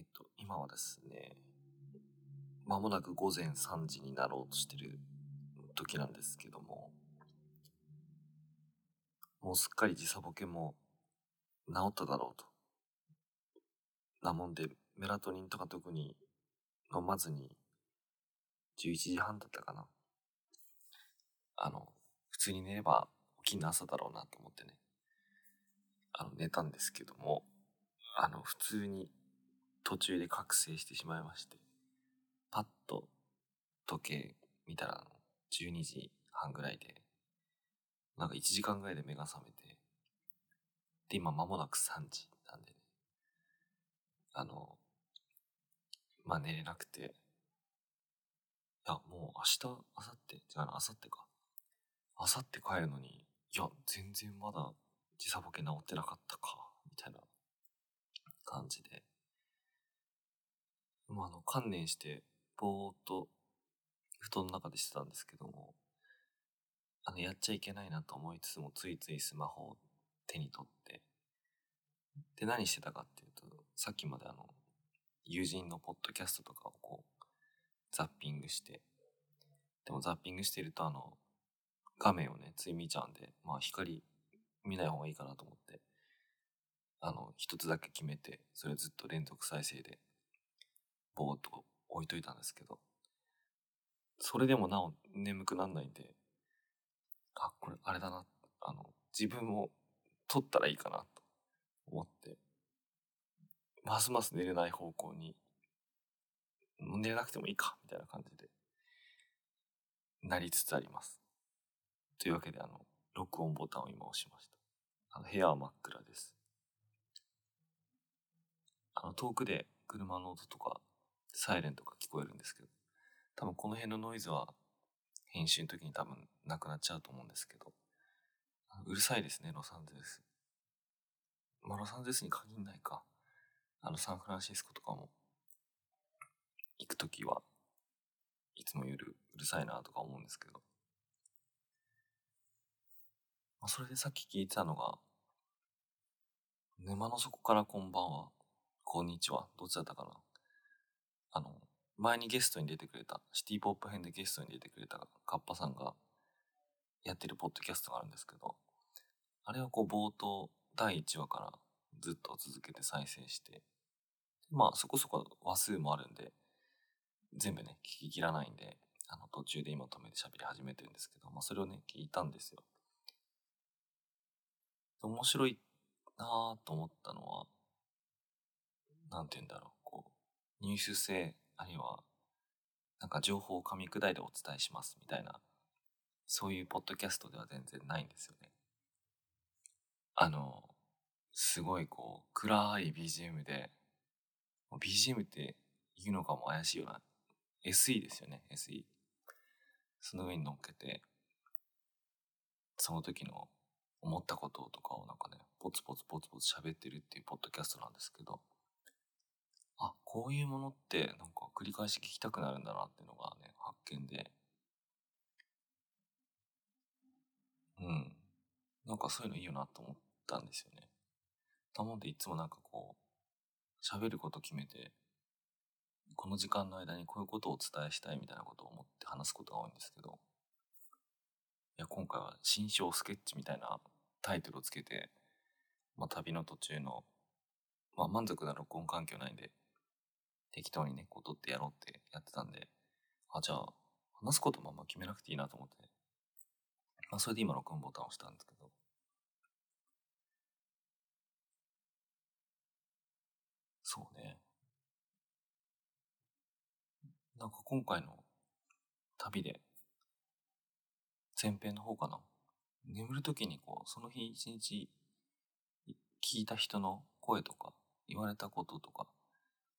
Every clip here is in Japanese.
えっ、と、今はですね、まもなく午前3時になろうとしてる時なんですけども、もうすっかり時差ボケも治っただろうと。なもんで、メラトニンとか特に飲まずに、11時半だったかな。あの、普通に寝れば起きんの朝だろうなと思ってね、あの、寝たんですけども、あの、普通に途中で覚醒してしまいまして、パッと時計見たら12時半ぐらいで、なんか1時間ぐらいで目が覚めて、で、今間もなく3時なんでね、あの、まあ寝れなくて、いや、もう明日、明後日、違うな、明後日か。明後日帰るのに、いや、全然まだ時差ボケ治ってなかったか、みたいな感じで。まあ、あの、観念して、ぼーっと布団の中でしてたんですけども、あの、やっちゃいけないなと思いつつも、ついついスマホを手に取って、で、何してたかっていうと、さっきまであの、友人のポッドキャストとかをこう、ザッピングして、でもザッピングしてるとあの、画面をね、つい見ちゃうんで、まあ光見ない方がいいかなと思って、あの、一つだけ決めて、それずっと連続再生で、ぼーっと置いといたんですけど、それでもなお眠くなんないんで、あ、これあれだな、あの、自分を撮ったらいいかなと思って、ますます寝れない方向に、寝れなくてもいいか、みたいな感じで、なりつつあります。というわけで、あの、録音ボタンを今押しました。あの、部屋は真っ暗です。あの、遠くで車の音とか、サイレンとか聞こえるんですけど、多分この辺のノイズは、編集の時に多分なくなっちゃうと思うんですけど、うるさいですね、ロサンゼルス。まあ、ロサンゼルスに限んないか。あの、サンフランシスコとかも、行くときは、いつも夜うるさいなとか思うんですけど。まあ、それでさっき聞いてたのが、沼の底からこんばんは、こんにちは、どっちだったかな。あの、前にゲストに出てくれた、シティポップ編でゲストに出てくれたカッパさんがやってるポッドキャストがあるんですけど、あれはこう冒頭第1話からずっと続けて再生して、まあそこそこ話数もあるんで、全部ね、聞き切らないんで、あの途中で今止めて喋り始めてるんですけど、まあそれをね、聞いたんですよ。面白いなぁと思ったのは、なんて言うんだろう、こう、ニュース性、あるいは、なんか情報を噛み砕いてお伝えしますみたいな、そういうポッドキャストでは全然ないんですよね。あの、すごいこう、暗い BGM で、BGM って言うのかも怪しいような、SE ですよね、SE。その上に乗っけて、その時の思ったこととかをなんかね、ポツポツポツポツ喋ってるっていうポッドキャストなんですけど、あ、こういうものってなんか繰り返し聞きたくなるんだなっていうのがね、発見で、うん。なんかそういうのいいよなと思ったんですよね。なのでいつもなんかこう、喋ること決めて、この時間の間にこういうことをお伝えしたいみたいなことを思って話すことが多いんですけど、いや、今回は新章スケッチみたいなタイトルをつけて、まあ、旅の途中の、まあ、満足な録音環境ないんで、適当にね、こう撮ってやろうってやってたんで、あ、じゃあ、話すこともあんま決めなくていいなと思って、まあ、それで今録音ボタンを押したんですけど、そうね。なんか今回の旅で前編の方かな。眠るときにこう、その日一日聞いた人の声とか、言われたこととか、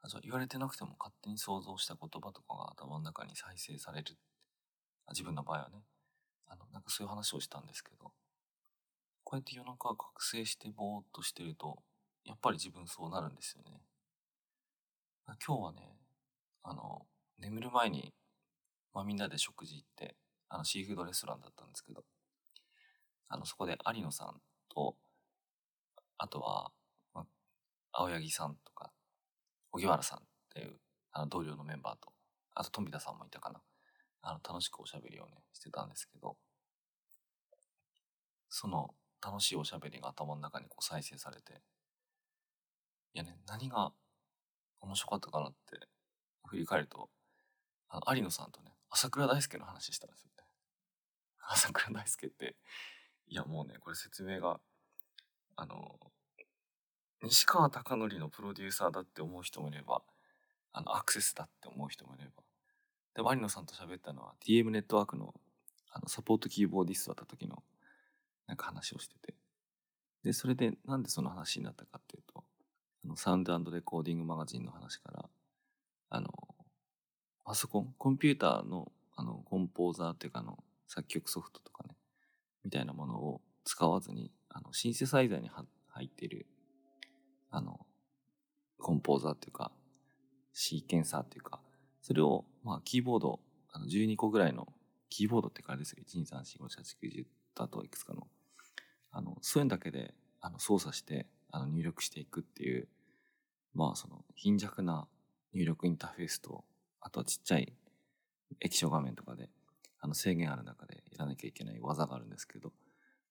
あと言われてなくても勝手に想像した言葉とかが頭の中に再生される。自分の場合はね。あの、なんかそういう話をしたんですけど、こうやって夜中覚醒してぼーっとしてると、やっぱり自分そうなるんですよね。今日はね、あの、眠る前に、まあみんなで食事行って、あの、シーフードレストランだったんですけど、あの、そこで有野さんと、あとは、まあ、青柳さんと、荻原さんっていうあの同僚のメンバーと、あと富田さんもいたかな。あの楽しくおしゃべりをね、してたんですけど、その楽しいおしゃべりが頭の中にこう再生されて、いやね、何が面白かったかなって振り返ると、あの、有野さんとね、朝倉大輔の話したんですよね。朝倉大輔って、いやもうね、これ説明が、あの、西川貴教のプロデューサーだって思う人もいれば、あの、アクセスだって思う人もいれば。で、有野さんと喋ったのは TM ネットワークのあのサポートキーボーディストだった時のなんか話をしてて。で、それでなんでその話になったかっていうと、あのサウンドレコーディングマガジンの話から、あの、パソコン、コンピューターのあのコンポーザーっていうかあの作曲ソフトとかね、みたいなものを使わずに、あのシンセサイザーに入っている、あの、コンポーザーっていうか、シーケンサーっていうか、それを、まあ、キーボード、あの12個ぐらいの、キーボードってかあれですよ。1、2、3、4、5、6、7、9、10だといくつかの、あの、そういうのだけで、あの、操作して、あの、入力していくっていう、まあ、その、貧弱な入力インターフェースと、あとはちっちゃい液晶画面とかで、あの、制限ある中でやらなきゃいけない技があるんですけど、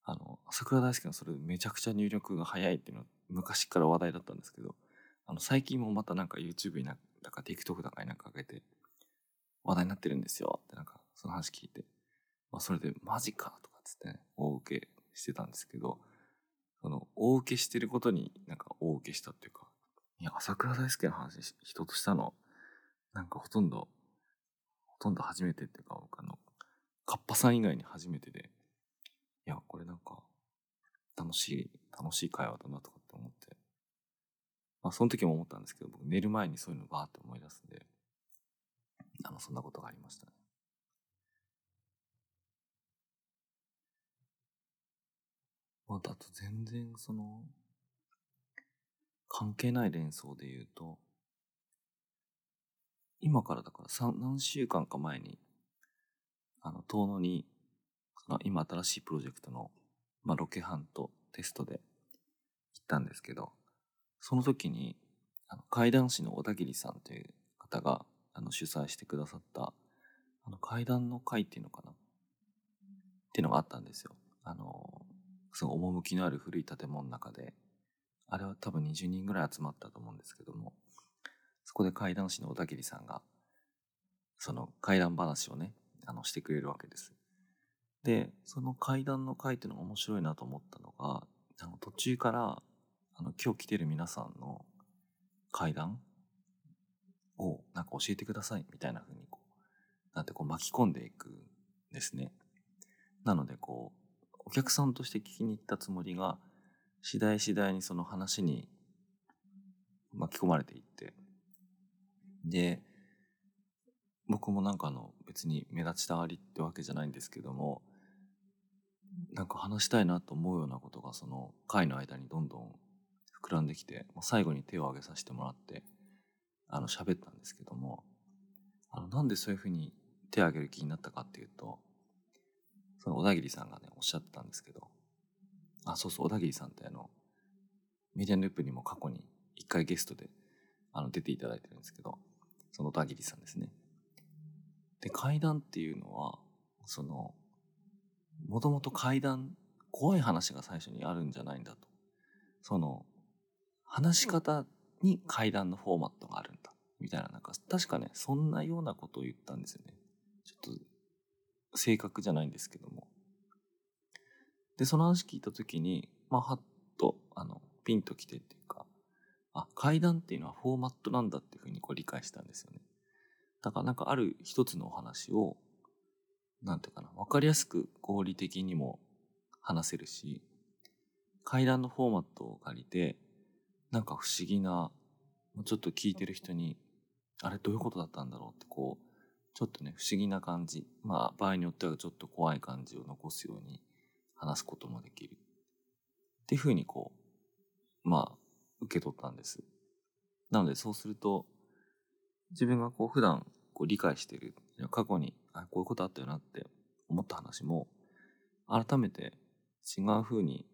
あの、桜大好きのそれめちゃくちゃ入力が早いっていうの昔から話題だったんですけど、あの、最近もまたなんか YouTube になだか TikTok だかになんか上げて話題になってるんですよってなんかその話聞いて、まあそれでマジかとかっつってね、大受けしてたんですけど、その大受けしてることになんか大受けしたっていうか、いや、朝倉大輔の話人としたの、なんかほとんど、ほとんど初めてっていうか、僕あの、カッパさん以外に初めてで、いや、これなんか、楽しい、楽しい会話だなとか、まあ、その時も思ったんですけど、僕寝る前にそういうのバーって思い出すんで、あの、そんなことがありましたね。まあ、だと全然その、関係ない連想で言うと、今からだから何週間か前に、あの、遠野に、その今新しいプロジェクトの、まあ、ロケハンとテストで行ったんですけど、その時に、あの、怪談師の小田切さんという方が、あの、主催してくださった、あの、怪談の会っていうのかな？っていうのがあったんですよ。あの、すごい趣のある古い建物の中で、あれは多分20人ぐらい集まったと思うんですけども、そこで怪談師の小田切さんが、その怪談話をね、あの、してくれるわけです。で、その怪談の会っていうのが面白いなと思ったのが、あの、途中から、あの、今日来てる皆さんの階段をなんか教えてくださいみたいな風にこう、なんてこう巻き込んでいくんですね。なのでこう、お客さんとして聞きに行ったつもりが、次第次第にその話に巻き込まれていって、で、僕もなんかあの別に目立ちたがりってわけじゃないんですけども、なんか話したいなと思うようなことがその会の間にどんどん膨らんできて、最後に手を挙げさせてもらって、あの、喋ったんですけども、あの、なんでそういうふうに手を挙げる気になったかっていうと、その小田切さんがね、おっしゃってたんですけど、あ、そうそう、小田切さんってあの、メディアヌープにも過去に一回ゲストで、あの、出ていただいてるんですけど、その小田切さんですね。で、階段っていうのは、その、もともと階段、怖い話が最初にあるんじゃないんだと。その、話し方に階段のフォーマットがあるんだ。みたいな、なんか、確かね、そんなようなことを言ったんですよね。ちょっと、正確じゃないんですけども。で、その話聞いたときに、まあ、はっと、あの、ピンときてっていうか、あ、階段っていうのはフォーマットなんだっていうふうにこう理解したんですよね。だからなんかある一つのお話を、なんていうかな、わかりやすく合理的にも話せるし、階段のフォーマットを借りて、なんか不思議な、ちょっと聞いてる人に、あれどういうことだったんだろうってこう、ちょっとね、不思議な感じ。まあ、場合によってはちょっと怖い感じを残すように話すこともできる。っていうふうにこう、まあ、受け取ったんです。なので、そうすると、自分がこう、普段こう理解してる、過去に、あ、こういうことあったよなって思った話も、改めて違うふうに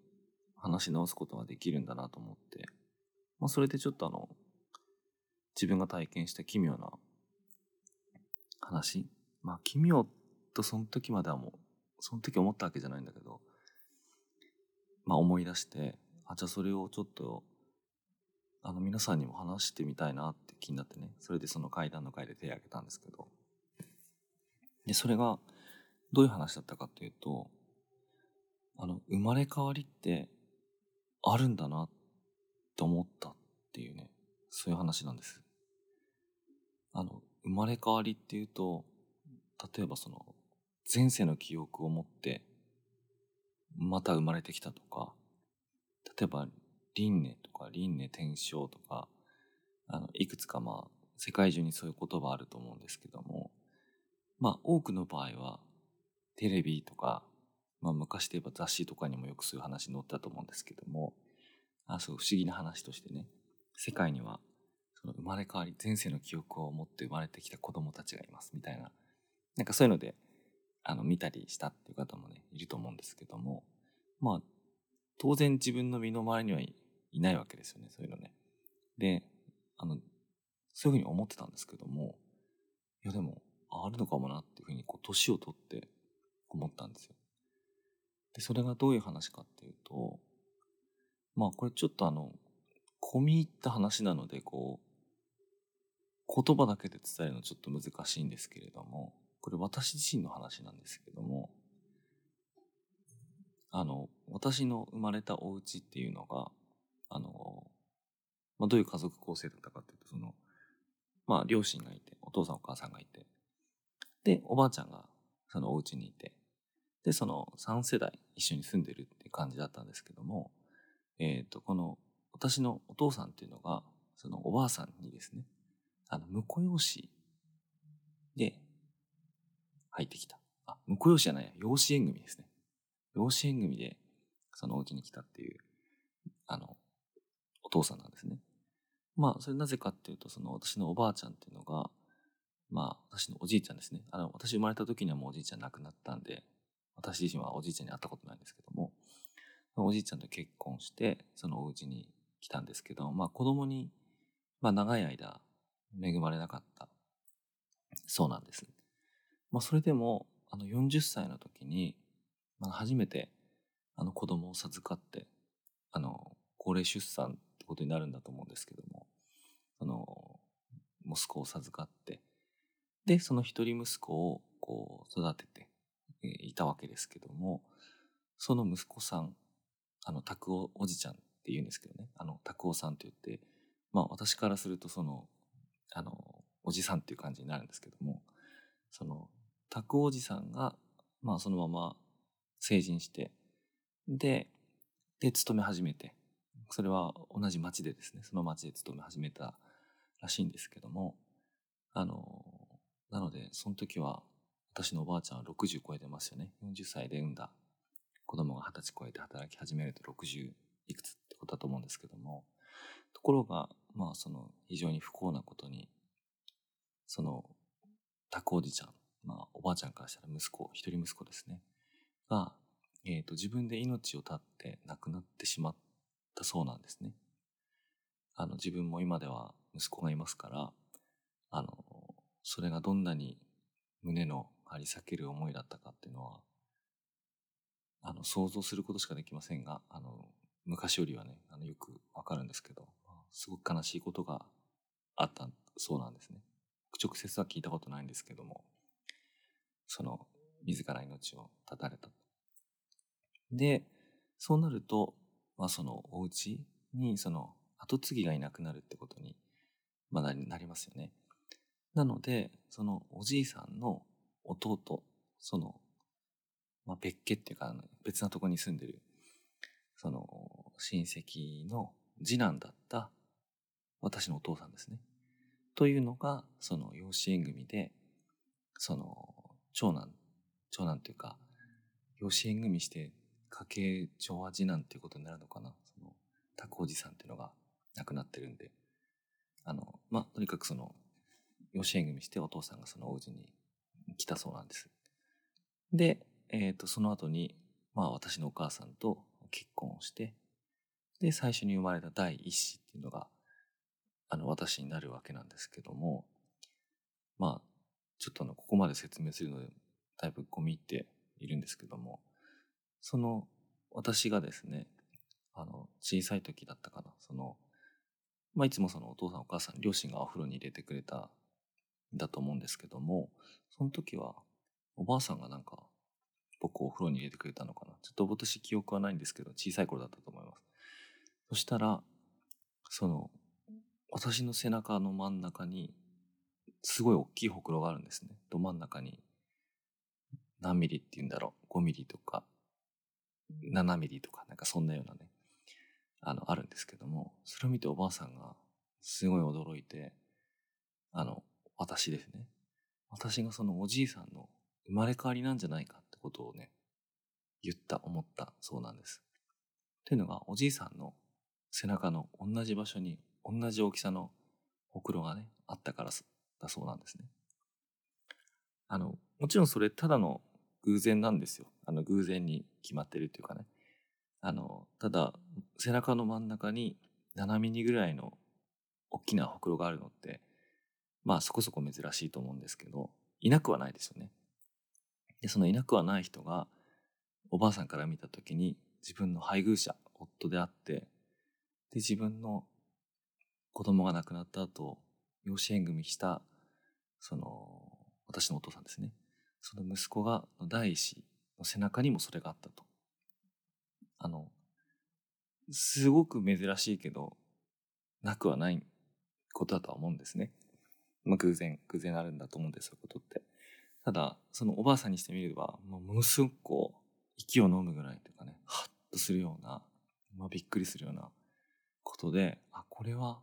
話し直すことができるんだなと思って、まあ、それでちょっとあの、自分が体験した奇妙な話。まあ奇妙とその時まではもうその時思ったわけじゃないんだけどまあ思い出してあじゃあそれをちょっとあの皆さんにも話してみたいなって気になってね。それでその階段の階で手を挙げたんですけど。でそれがどういう話だったかっていうとあの生まれ変わりってあるんだなって思ったっていうねそういう話なんです。あの生まれ変わりっていうと例えばその前世の記憶を持ってまた生まれてきたとか例えば輪廻とか輪廻転生とかあのいくつかまあ世界中にそういう言葉あると思うんですけどもまあ多くの場合はテレビとか、まあ、昔で言えば雑誌とかにもよくそういう話載ったと思うんですけどもあそう不思議な話としてね。世界にはその生まれ変わり前世の記憶を持って生まれてきた子供たちがいます。みたいな。なんかそういうのであの見たりしたっていう方もねいると思うんですけども。まあ当然自分の身の回りにはいないわけですよね。そういうのね。であのそういうふうに思ってたんですけども。いやでもあるのかもなっていうふうにこう年を取って思ったんですよ。でそれがどういう話かっていうとまあこれちょっとあの込み入った話なのでこう言葉だけで伝えるのちょっと難しいんですけれどもこれ私自身の話なんですけどもあの私の生まれたお家っていうのがあの、まあ、どういう家族構成だったかっていうとそのまあ両親がいてお父さんお母さんがいてでおばあちゃんがそのお家にいてでその3世代一緒に住んでるって感じだったんですけどもえっ、ー、とこの私のお父さんっていうのがそのおばあさんにですねあの婿養子で入ってきた。あ婿養子じゃない養子縁組ですね。養子縁組でそのお家に来たっていうあのお父さんなんですね。まあそれなぜかっていうとその私のおばあちゃんっていうのがまあ私のおじいちゃんですね。あの私生まれた時にはもうおじいちゃん亡くなったんで私自身はおじいちゃんに会ったことないんですけどもおじいちゃんと結婚してそのお家に来たんですけどまあ子供にまあ長い間恵まれなかったそうなんです。まあそれでもあの40歳の時に、まあ、初めてあの子供を授かってあの高齢出産ってことになるんだと思うんですけどもあの息子を授かってでその一人息子をこう育てていたわけですけどもその息子さんあの拓夫おじちゃんって言うんですけどね。あの拓夫さんって言ってまあ私からするとそのあのおじさんっていう感じになるんですけどもその拓夫おじさんがまあそのまま成人してでで勤め始めてそれは同じ町でですねその町で勤め始めたらしいんですけどもあのなのでその時は私のおばあちゃんは60超えてますよね。40歳で産んだ子供が20歳超えて働き始めると60いくつってことだと思うんですけどもところがまあその非常に不幸なことにその拓おじちゃん、まあ、おばあちゃんからしたら息子一人息子ですねが、えーと、自分で命を絶って亡くなってしまったそうなんですね。あの自分も今では息子がいますからあのそれがどんなに胸の張り裂ける思いだったかっていうのはあの想像することしかできませんがあの昔よりはねあのよくわかるんですけどすごく悲しいことがあったそうなんですね。直接は聞いたことないんですけどもその自ら命を絶たれたでそうなると、まあ、そのお家にその跡継ぎがいなくなるってことに、まあ、なりますよね。なのでそのおじいさんの弟その、まあ、別家っていうか別なとこに住んでるその親戚の次男だった私のお父さんですね。というのがその養子縁組でその長男長男というか養子縁組して家計上和次男っていうことになるのかなその拓おじさんっていうのが亡くなってるんであのまあとにかくその養子縁組してお父さんがそのお家に来たそうなんです。で、えー、とその後にまあ私のお母さんと結婚をしてで最初に生まれた第一子っていうのがあの、私になるわけなんですけども、まあ、ちょっとあの、ここまで説明するので、だいぶ込み入っているんですけども、その、私がですね、あの、小さい時だったかな、その、まあ、いつもそのお父さんお母さん、両親がお風呂に入れてくれたんだと思うんですけども、その時は、おばあさんがなんか、僕をお風呂に入れてくれたのかな。ちょっと私記憶はないんですけど、小さい頃だったと思います。そしたら、その、私の背中の真ん中に、すごい大きいほくろがあるんですね。ど真ん中に、何ミリって言うんだろう。5ミリとか、7ミリとか、なんかそんなようなね、あの、あるんですけども、それを見ておばあさんが、すごい驚いて、あの、私ですね。私がそのおじいさんの生まれ変わりなんじゃないかことをね、言った、思ったそうなんです。というのが、おじいさんの背中の同じ場所に同じ大きさのほくろがね、あったからだそうなんですね。あの、もちろんそれただの偶然なんですよ。あの、偶然に決まってるっていうかね。あの、ただ、背中の真ん中に7ミリぐらいの大きなほくろがあるのって、まあそこそこ珍しいと思うんですけど、いなくはないですよね。で、そのいなくはない人が、おばあさんから見た時に自分の配偶者、夫であって、で、自分の子供が亡くなった後、養子縁組した、その、私のお父さんですね。その息子が、第一子の背中にもそれがあったと。あの、すごく珍しいけど、なくはないことだとは思うんですね。まあ、偶然、偶然あるんだと思うんですよ、ことって。ただ、そのおばあさんにしてみれば、もうものすごくこう、息を飲むぐらいというかね、ハッとするような、まあ、びっくりするようなことで、あ、これは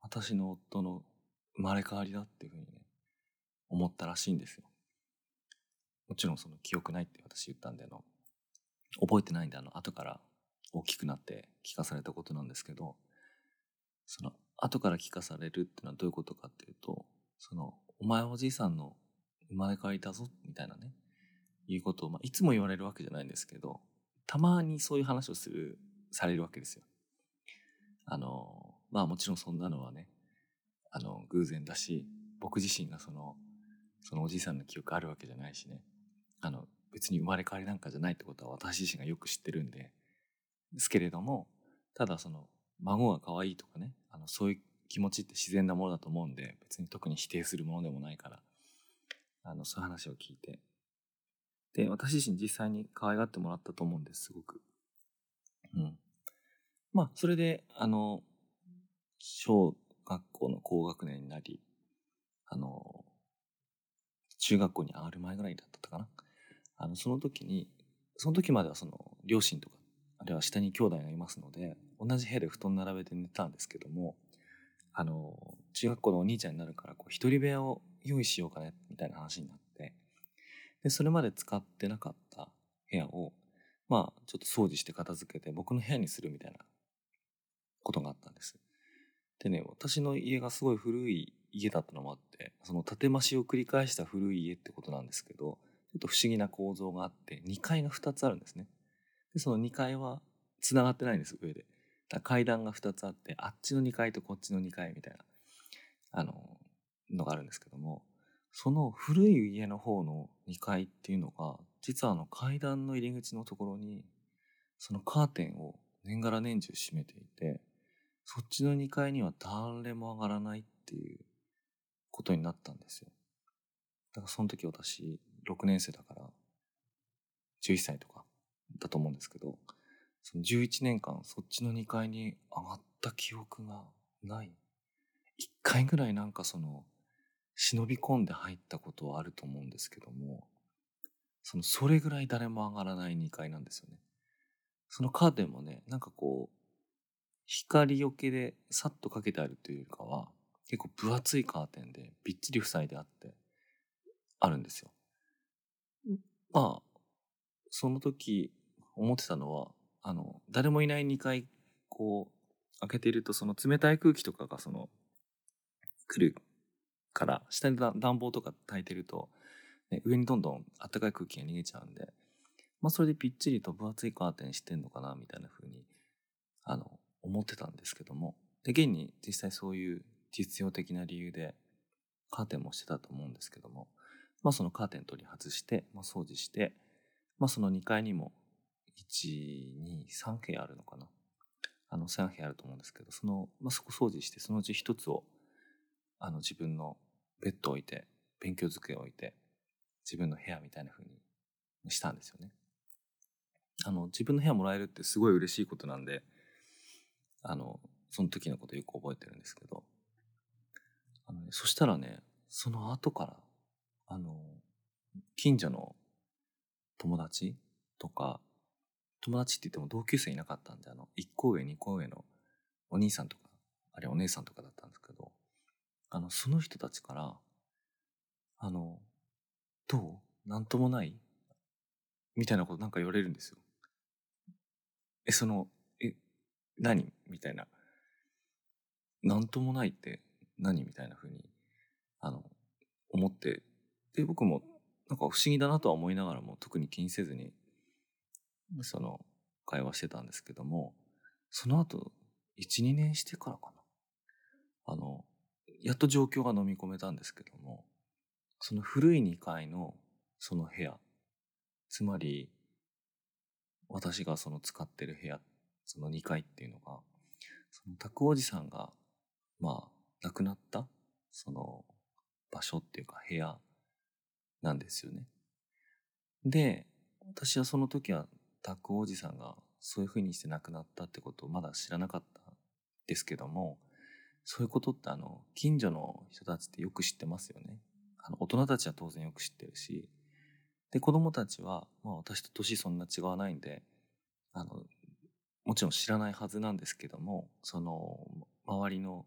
私の夫の生まれ変わりだっていうふうにね、思ったらしいんですよ。もちろんその記憶ないって私言ったんであの、覚えてないんであの、後から大きくなって聞かされたことなんですけど、その、後から聞かされるっていうのはどういうことかっていうと、その、お前おじいさんの生まれ変わりだぞ、みたいなね、いうことを、まあ、いつも言われるわけじゃないんですけど、たまにそういう話をする、されるわけですよ。あの、まあもちろんそんなのはね、あの、偶然だし、僕自身がその、そのおじいさんの記憶あるわけじゃないしね、あの、別に生まれ変わりなんかじゃないってことは私自身がよく知ってるんで、ですけれども、ただその、孫が可愛いとかね、あの、そういう気持ちって自然なものだと思うんで、別に特に否定するものでもないから、あの、そういう話を聞いて。で、私自身実際に可愛がってもらったと思うんです、すごく。うん。まあ、それで、あの、小学校の高学年になり、あの、中学校に上がる前ぐらいだったかな。あの、その時に、その時まではその、両親とか、あるいは下に兄弟がいますので、同じ部屋で布団並べて寝たんですけども、あの、中学校のお兄ちゃんになるから、こう、一人部屋を用意しようかね、みたいな話になって、で、それまで使ってなかった部屋を、まあ、ちょっと掃除して片付けて僕の部屋にするみたいなことがあったんです。でね、私の家がすごい古い家だったのもあって、その建て増しを繰り返した古い家ってことなんですけど、ちょっと不思議な構造があって、2階が2つあるんですね。で、その2階は繋がってないんです、上で。階段が2つあって、あっちの2階とこっちの2階みたいな、あの、のがあるんですけども、その古い家の方の2階っていうのが、実はあの階段の入り口のところに、そのカーテンを年がら年中閉めていて、そっちの2階には誰も上がらないっていうことになったんですよ。だからその時私6年生だから11歳とかだと思うんですけど、その11年間そっちの2階に上がった記憶がない。1回ぐらいなんかその忍び込んで入ったことはあると思うんですけども、そのそれぐらい誰も上がらない2階なんですよね。そのカーテンもね、なんかこう、光よけでさっとかけてあるというかは、結構分厚いカーテンでびっちり塞いであって、あるんですよ。まあ、その時思ってたのは、あの、誰もいない2階、こう、開けていると、その冷たい空気とかがその、来るから、下に暖房とか焚いてると、ね、上にどんどん暖かい空気が逃げちゃうんで、まあそれでぴっちりと分厚いカーテンしてんのかな、みたいな風に、あの、思ってたんですけども、で、現に実際そういう実用的な理由でカーテンもしてたと思うんですけども、まあそのカーテン取り外して、まあ掃除して、まあその2階にも1、2、3部屋あるのかな。あの3部屋あると思うんですけど、その、まあそこ掃除して、そのうち1つを、あの自分のベッドを置いて、勉強机を置いて、自分の部屋みたいな風にしたんですよね。あの、自分の部屋もらえるってすごい嬉しいことなんで、あの、その時のことよく覚えてるんですけど、あのね、そしたらね、その後から、あの、近所の友達とか、友達って言っても同級生いなかったんで、あの、1個上、2個上のお兄さんとか、あれお姉さんとかだったんですけど、あの、その人たちから、あの、どう？なんともない？みたいなことなんか言われるんですよ。え、その、え、何？みたいな。なんともないって何？みたいな風に、あの、思って、で、僕もなんか不思議だなとは思いながらも特に気にせずに、その、会話してたんですけども、その後、1、2年してからかな。あの、やっと状況が飲み込めたんですけども、その古い2階のその部屋、つまり、私がその使ってる部屋、その2階っていうのが、その拓おじさんが、まあ、亡くなった、その場所っていうか部屋なんですよね。で、私はその時は拓おじさんがそういう風にして亡くなったってことをまだ知らなかったですけども、そういうことってあの、近所の人たちってよく知ってますよね。あの、大人たちは当然よく知ってるし、で、子供たちは、まあ私と年そんな違わないんで、あの、もちろん知らないはずなんですけども、その、周りの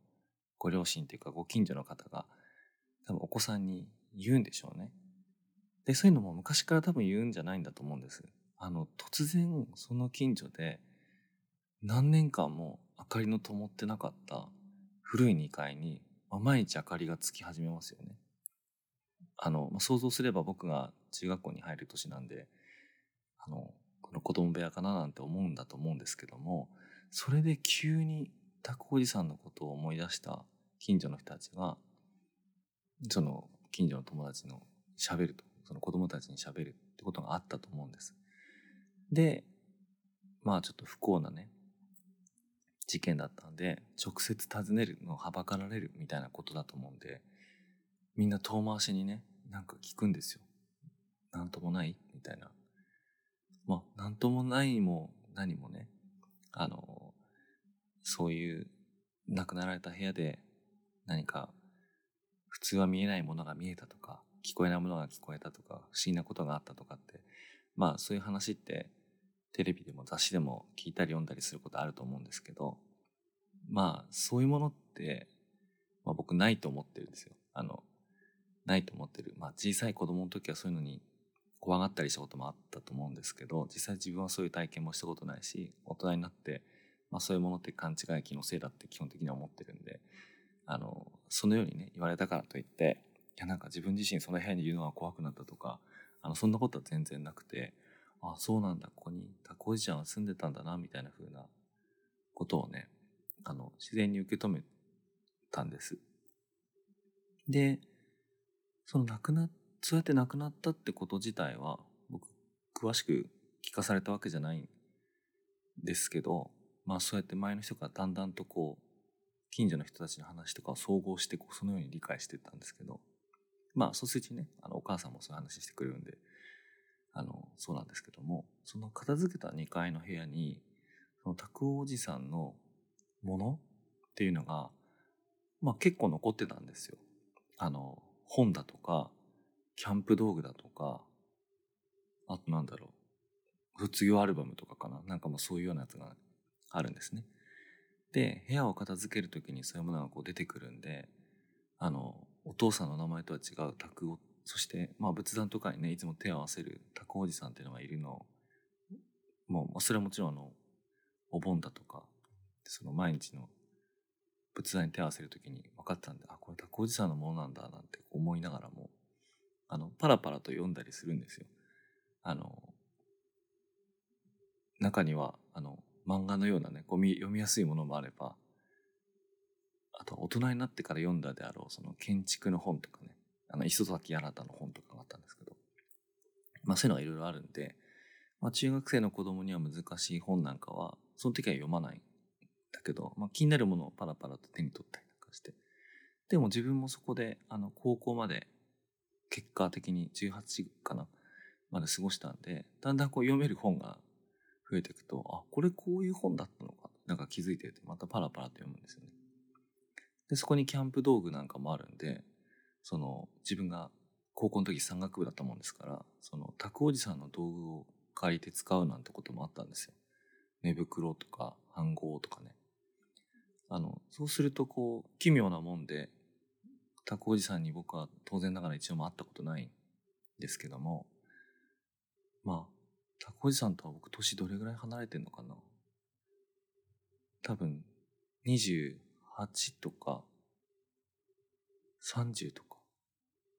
ご両親というかご近所の方が、多分お子さんに言うんでしょうね。で、そういうのも昔から多分言うんじゃないんだと思うんです。あの、突然、その近所で、何年間も明かりの灯ってなかった古い2階に、ま毎日明かりがつき始めますよね。あの、ま想像すれば僕が中学校に入る年なんで、あの、この子供部屋かななんて思うんだと思うんですけども、それで急にタコおじさんのことを思い出した近所の人たちが、その近所の友達の喋ると、その子供たちに喋るってことがあったと思うんです。で、まあちょっと不幸なね、事件だったんで、直接尋ねるのをはばかられるみたいなことだと思うんで、みんな遠回しにね、なんか聞くんですよ。なんともない？みたいな。まあ、なんともないも何もね、あの、そういう亡くなられた部屋で何か普通は見えないものが見えたとか、聞こえないものが聞こえたとか、不思議なことがあったとかって、まあそういう話ってテレビでも雑誌でも聞いたり読んだりすることあると思うんですけど、まあそういうものって、まあ僕ないと思ってるんですよ。あの、ないと思ってる。まあ小さい子供の時はそういうのに怖がったりしたこともあったと思うんですけど、実際自分はそういう体験もしたことないし、大人になって、まあそういうものって勘違い気のせいだって基本的には思ってるんで、あの、そのようにね、言われたからといって、いやなんか自分自身その部屋にいるのが怖くなったとか、あの、そんなことは全然なくて、あ、そうなんだ、ここにタコおじちゃんは住んでたんだな、みたいな風なことをね、あの、自然に受け止めたんです。で、その亡くな、そうやって亡くなったってこと自体は、僕、詳しく聞かされたわけじゃないんですけど、まあそうやって前の人からだんだんとこう、近所の人たちの話とかを総合してこうそのように理解してたんですけど、まあそうするうちにね、あのお母さんもそういう話してくれるんで、あの、そうなんですけども、その片付けた2階の部屋に、その拓おじさんのものっていうのが、まあ結構残ってたんですよ。あの、本だとか、キャンプ道具だとか、あとなんだろう、卒業アルバムとかかな。なんかもうそういうようなやつがあるんですね。で、部屋を片付けるときにそういうものがこう出てくるんで、あの、お父さんの名前とは違う拓お、そして、まあ仏壇とかにね、いつも手を合わせる拓おじさんっていうのがいるの、もう、それはもちろんあの、お盆だとか、その毎日の仏壇に手を合わせるときに分かったんで、あ、これ拓おじさんのものなんだなんて思いながらも、あの、パラパラと読んだりするんですよ。あの、中には、あの、漫画のようなね、こう読みやすいものもあれば、あと大人になってから読んだであろうその建築の本とかねあの磯崎新の本とかがあったんですけどまあそういうのがいろいろあるんで、まあ、中学生の子供には難しい本なんかはその時は読まないんだけど、まあ、気になるものをパラパラと手に取ったりなんかしてでも自分もそこであの高校まで結果的に18かなまで過ごしたんでだんだんこう読める本が増えていくとあこれこういう本だったのかなんか気づいててまたパラパラと読むんですよね。でそこにキャンプ道具なんかもあるんでその自分が高校の時山岳部だったもんですからその拓おじさんの道具を借りて使うなんてこともあったんですよ。寝袋とか飯盒とかね。あのそうするとこう奇妙なもんで拓おじさんに僕は当然ながら一度も会ったことないんですけどもまあ拓おじさんとは僕年どれぐらい離れてんのかな多分28とか30とか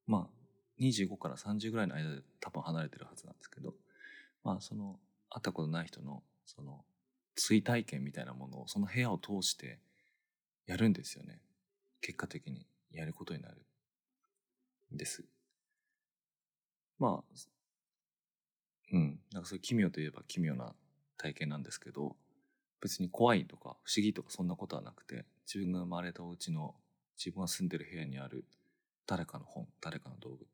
まあ25から30ぐらいの間で多分離れてるはずなんですけどまあその会ったことない人のその追体験みたいなものをその部屋を通してやるんですよね。結果的にやることになるんです。まあうん。なんかそういう奇妙といえば奇妙な体験なんですけど別に怖いとか不思議とかそんなことはなくて自分が生まれたお家の自分が住んでる部屋にある誰かの本誰かの道具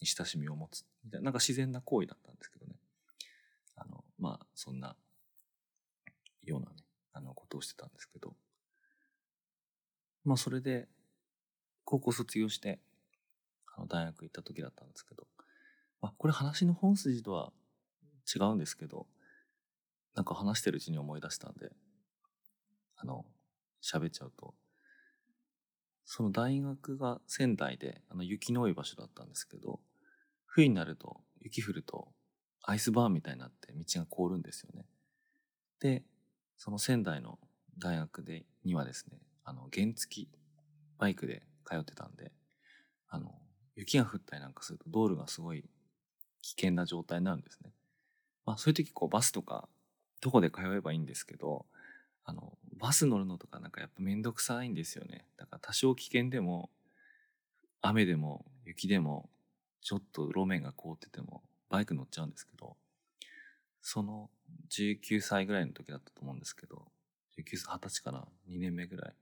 に親しみを持つみたいななんか自然な行為だったんですけどね。あのまあそんなようなねあのことをしてたんですけど。まあそれで高校卒業してあの大学行った時だったんですけど、まあ、これ話の本筋とは違うんですけどなんか話してるうちに思い出したんであの喋っちゃうとその大学が仙台であの雪の多い場所だったんですけど冬になると雪降るとアイスバーンみたいになって道が凍るんですよね。でその仙台の大学でにはですねあの原付バイクで通ってたんであの雪が降ったりなんかすると道路がすごい危険な状態になるんですね。まあそういう時こうバスとかどこで通えばいいんですけどあのバス乗るのとかなんかやっぱ面倒くさいんですよね。だから多少危険でも雨でも雪でもちょっと路面が凍っててもバイク乗っちゃうんですけどその19歳ぐらいの時だったと思うんですけど19歳20歳かな？2年目ぐらい。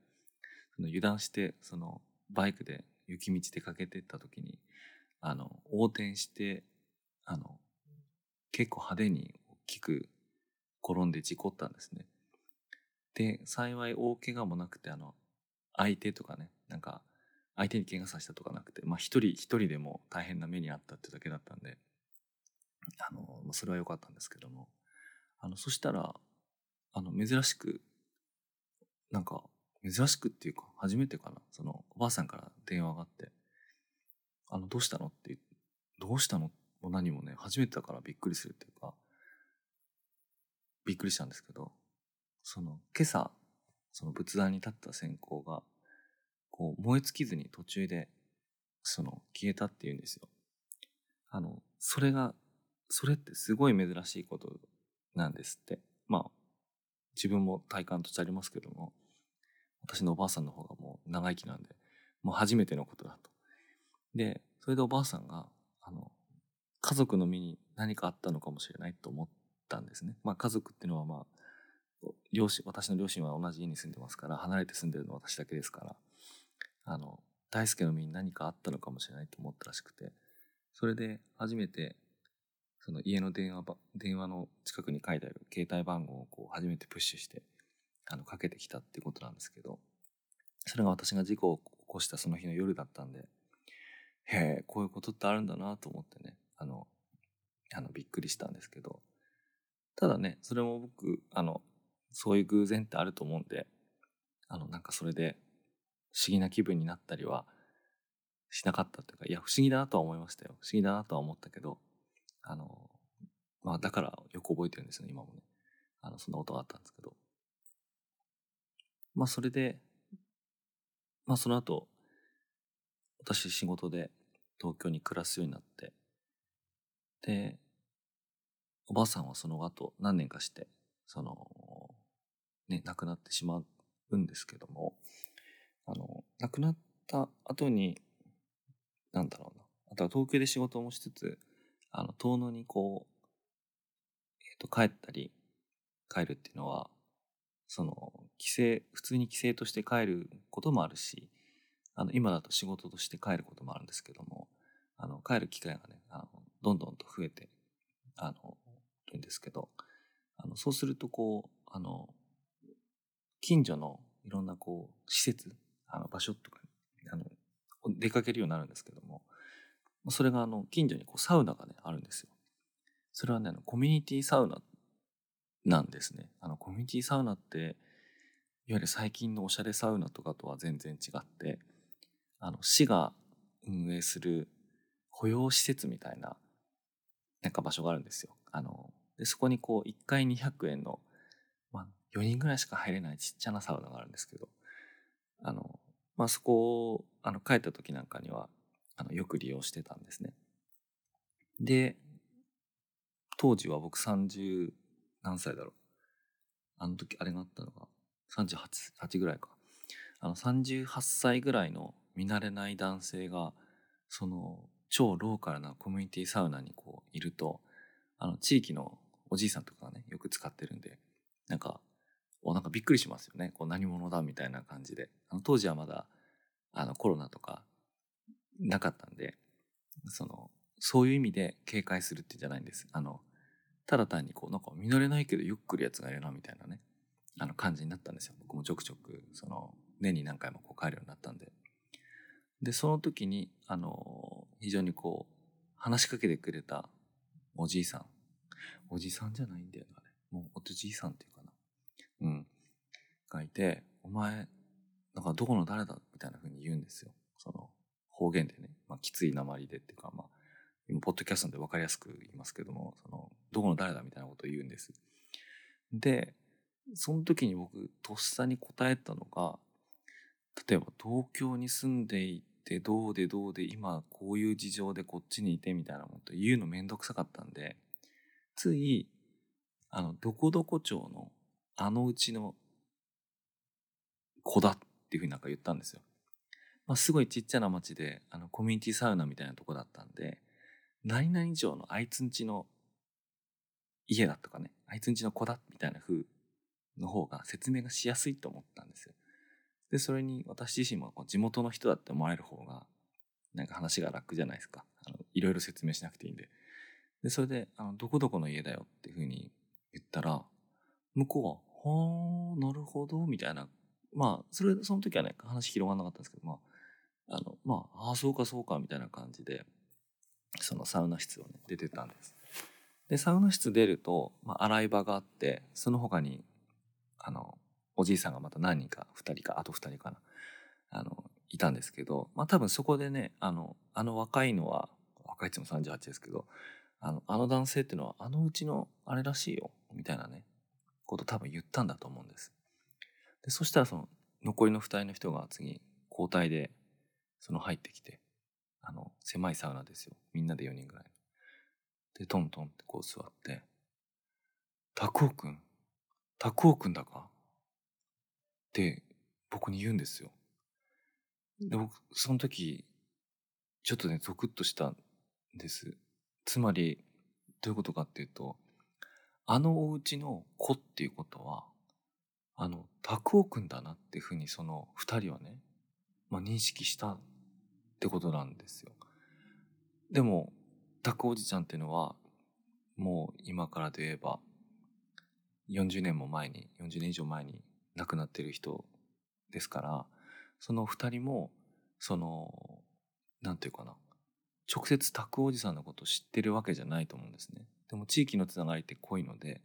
その油断してそのバイクで雪道でかけてった時にあの横転してあの結構派手に大きく転んで事故ったんですね。で、幸い大怪我もなくて、あの、相手とかね、なんか、相手に怪我させたとかなくて、まあ一人一人でも大変な目にあったってだけだったんで、あの、それは良かったんですけども、あの、そしたら、あの、珍しく、なんか、珍しくっていうか、初めてかな、その、おばあさんから電話があって、あの、どうしたのってどうしたのも何もね、初めてだからびっくりするっていうか、びっくりしたんですけど、その今朝その仏壇に立った線香がこう燃え尽きずに途中でその消えたっていうんですよ。あのそれがそれってすごい珍しいことなんですって。まあ自分も体感としてありますけども私のおばあさんの方がもう長生きなんでもう初めてのことだと。でそれでおばあさんがあの家族の身に何かあったのかもしれないと思ったんですね。まあ家族っていうのはまあ両親私の両親は同じ家に住んでますから離れて住んでるのは私だけですからあの大輔の身に何かあったのかもしれないと思ったらしくてそれで初めてその家の電話電話の近くに書いてある携帯番号をこう初めてプッシュしてあのかけてきたっていうことなんですけどそれが私が事故を起こしたその日の夜だったんでへえこういうことってあるんだなと思ってねあのあのびっくりしたんですけどただねそれも僕あのそういう偶然ってあると思うんであのなんかそれで不思議な気分になったりはしなかったというかいや不思議だなとは思いましたよ。不思議だなとは思ったけどあのまあだからよく覚えてるんですよね今もね。あのそんな音があったんですけど。まあそれでまあその後私仕事で東京に暮らすようになってでおばあさんはその後何年かしてそのね、亡くなってしまうんですけども、あの、亡くなった後に、なんだろうな。あとは東京で仕事もしつつ、あの、遠野にこう、えっ、と、帰ったり、帰るっていうのは、その、帰省、普通に帰省として帰ることもあるし、あの、今だと仕事として帰ることもあるんですけども、あの、帰る機会がね、あの、どんどんと増えて、あの、るんですけど、あの、そうするとこう、あの、近所のいろんなこう、施設、あの、場所とかに、あの、出かけるようになるんですけども、それがあの、近所にこう、サウナがね、あるんですよ。それはね、あの、コミュニティサウナなんですね。あの、コミュニティサウナって、いわゆる最近のおしゃれサウナとかとは全然違って、あの、市が運営する保養施設みたいな、なんか場所があるんですよ。あの、で、そこにこう、1回200円の、4人ぐらいしか入れないちっちゃなサウナがあるんですけど、あの、まあ、そこを、あの、帰った時なんかには、あの、よく利用してたんですね。で、当時は僕30何歳だろう。あの時、あれがあったのが、38、8ぐらいか。あの、38歳ぐらいの見慣れない男性が、その、超ローカルなコミュニティサウナにこう、いると、あの、地域のおじいさんとかがね、よく使ってるんで、なんか、お、なんかびっくりしますよね。こう、何者だみたいな感じで。あの、当時はまだ、あの、コロナとか、なかったんで、その、そういう意味で警戒するってじゃないんです。あの、ただ単にこう、なんか見慣れないけどゆっくりやつがいるな、みたいなね、あの感じになったんですよ。僕もちょくちょく、その、年に何回もこう帰るようになったんで。で、その時に、あの、非常にこう、話しかけてくれたおじいさん。おじいさんじゃないんだよな、あれ。もうおじいさんっていうか。うん。がいて、お前、なんかどこの誰だみたいな風に言うんですよ。その、方言でね。まあ、きつい鉛でっていうか、まあ、今、ポッドキャストで分かりやすく言いますけども、その、どこの誰だみたいなことを言うんです。で、その時に僕、とっさに答えたのが、例えば東京に住んでいて、どうでどうで、今こういう事情でこっちにいてみたいなこと言うのめんどくさかったんで、つい、あの、どこどこ町のあのうちの子だっていうふうになんか言ったんですよ。まあ、すごいちっちゃな町で、あの、コミュニティサウナみたいなとこだったんで、何々町のあいつんちの家だとかね、あいつんちの子だみたいな風の方が説明がしやすいと思ったんですよ。で、それに私自身も地元の人だって思われる方が、なんか話が楽じゃないですか。あのいろいろ説明しなくていいんで。で、それで、あの、どこどこの家だよっていう風に言ったら、向こうは、あ、なるほど、みたいな。まあ、それ、その時はね、話広がんなかったんですけど、まあ、あの、まあ、ああ、そうかそうか、みたいな感じで、そのサウナ室をね、出てたんです。で、サウナ室出ると、まあ、洗い場があって、その他に、あの、おじいさんがまた何人か、二人か、あと二人かな、あの、いたんですけど、まあ多分そこでね、あの、あの若いのは、若いっても38ですけど、あの、あの男性っていうのは、あのうちのあれらしいよ、みたいなね、こと多分言ったんだと思うんです。で、そしたらその、残りの二人の人が次、交代で、その入ってきて、あの、狭いサウナですよ。みんなで4人ぐらい。で、トントンってこう座って、タクオくん、タクオくんだか？って僕に言うんですよ。で、僕、その時、ちょっとね、ゾクッとしたんです。つまり、どういうことかっていうと、あのお家の子っていうことは、あの、タクオくんだなっていうふうにその二人はね、まあ認識したってことなんですよ。でも、タクおじちゃんっていうのは、もう今からで言えば、40年も前に、40年以上前に亡くなってる人ですから、その二人も、その、なんていうかな、直接タクおじさんのことを知ってるわけじゃないと思うんですね。でも地域のつながりって濃いので、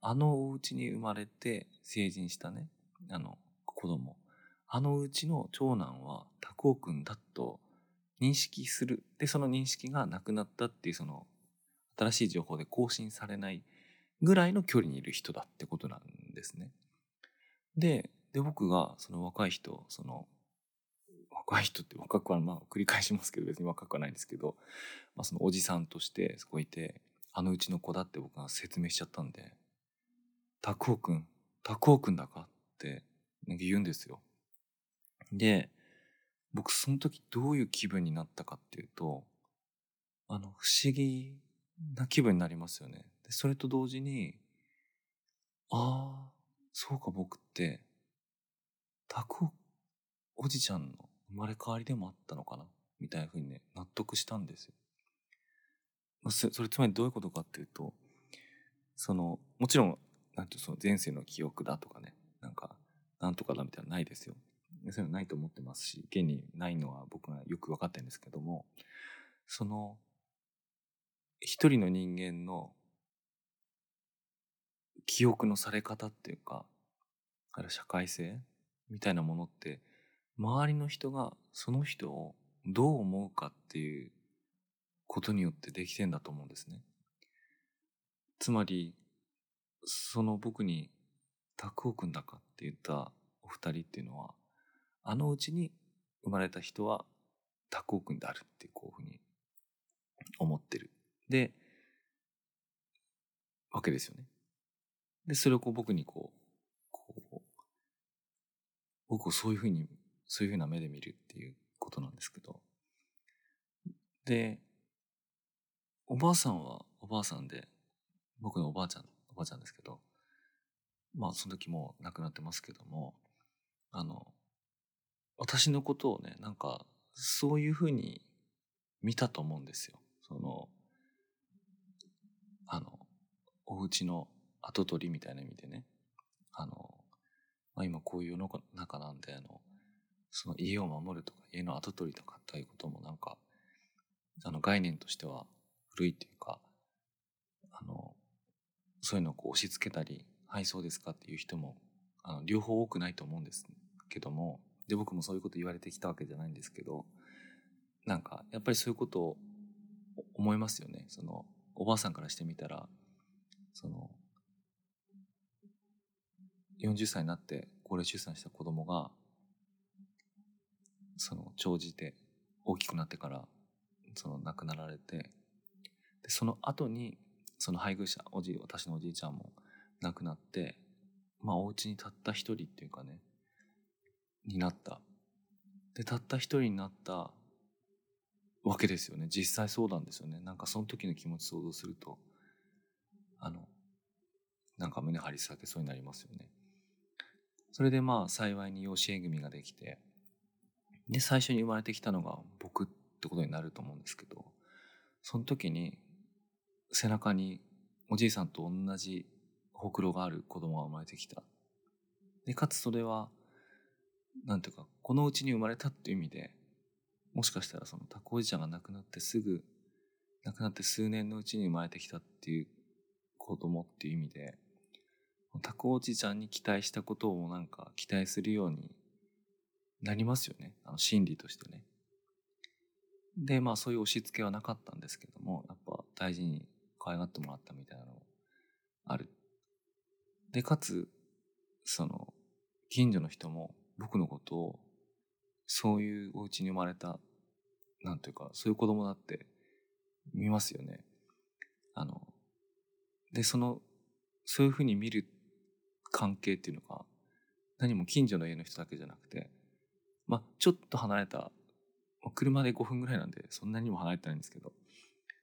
あのお家に生まれて成人したね、あの子供、あのうちの長男はタクオくんだと認識する。で、その認識がなくなったっていうその新しい情報で更新されないぐらいの距離にいる人だってことなんですね。で、で、僕がその若い人、その若い人って若くはまあ繰り返しますけど別に若くはないんですけど、まあ、そのおじさんとしてそこいてあのうちの子だって僕が説明しちゃったんで「タクオくんタクオくんだか?」ってなんか言うんですよ。で、僕その時どういう気分になったかっていうと、あの、不思議な気分になりますよね。でそれと同時に、ああ、そうか僕って、タコおじちゃんの生まれ変わりでもあったのかな？みたいな風にね、納得したんですよ。そそれつまりどういうことかっていうと、その、もちろん、なんてその前世の記憶だとかね、なんか、なんとかだみたいなのないですよ。そういうのないと思ってますし、現にないのは僕がよく分かってるんですけども、その、一人の人間の記憶のされ方っていうか、ある社会性みたいなものって、周りの人がその人をどう思うかっていうことによってできてんだと思うんですね。つまり、その僕に拓くんだかって言ったお二人っていうのは、あのうちに生まれた人は拓くんであるってこういうふうに思ってる。で、わけですよね。で、それをこう僕にこう、こう、僕をそういうふうに、そういうふうな目で見るっていうことなんですけど。で、おばあさんはおばあさんで、僕のおばあちゃん、おばあちゃんですけど、まあその時もう亡くなってますけども、あの、私のことをね、なんか、そういうふうに見たと思うんですよ。その、あの、お家の跡取りみたいな意味でね。あの、まあ、今こういう世の中なんで、あの、その家を守るとか家の跡取りとかっていうこともなんか、あの概念としては古いっていうか、あの、そういうのをこう押し付けたり、はい、そうですかっていう人も、あの、両方多くないと思うんですけども、で、僕もそういうこと言われてきたわけじゃないんですけど、なんか、やっぱりそういうことを思いますよね。その、おばあさんからしてみたら、その、40歳になって高齢出産した子供が、その、長じて大きくなってから、その亡くなられて、で、その後に、その配偶者、おじい、私のおじいちゃんも亡くなって、まあお家にたった一人っていうかね、になった。で、たった一人になったわけですよね。実際そうなんですよね。なんかその時の気持ち想像すると、あの、なんか胸張り裂けそうになりますよね。それでまあ幸いに養子縁組ができて、で、最初に生まれてきたのが僕ってことになると思うんですけど、その時に背中におじいさんと同じほくろがある子供が生まれてきた。で、かつそれは、なんていうか、このうちに生まれたっていう意味で、もしかしたらそのタコおじちゃんが亡くなってすぐ、亡くなって数年のうちに生まれてきたっていう子供っていう意味で、タコおじちゃんに期待したことをなんか期待するようになりますよね。あの心理としてね。で、まあそういう押し付けはなかったんですけども、やっぱ大事に可愛がってもらったみたいなのある。で、かつ、その、近所の人も僕のことを、そういうお家に生まれた、なんていうか、そういう子供だって見ますよね。あの、で、その、そういうふうに見る関係っていうのが、何も近所の家の人だけじゃなくて、まあ、ちょっと離れた、車で5分ぐらいなんで、そんなにも離れてないんですけど、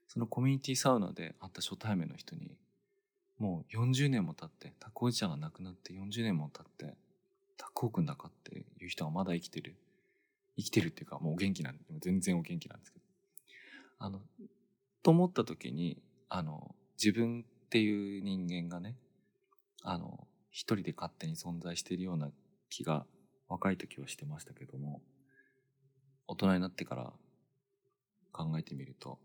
そのコミュニティサウナで会った初対面の人に、もう40年も経って、タコおじちゃんが亡くなって40年も経って、タコくんだかっていう人がまだ生きてる。生きてるっていうか、もう元気なんで、全然お元気なんですけど。あの、と思った時に、あの、自分っていう人間がね、あの、一人で勝手に存在しているような気が若い時はしてましたけども、大人になってから考えてみると、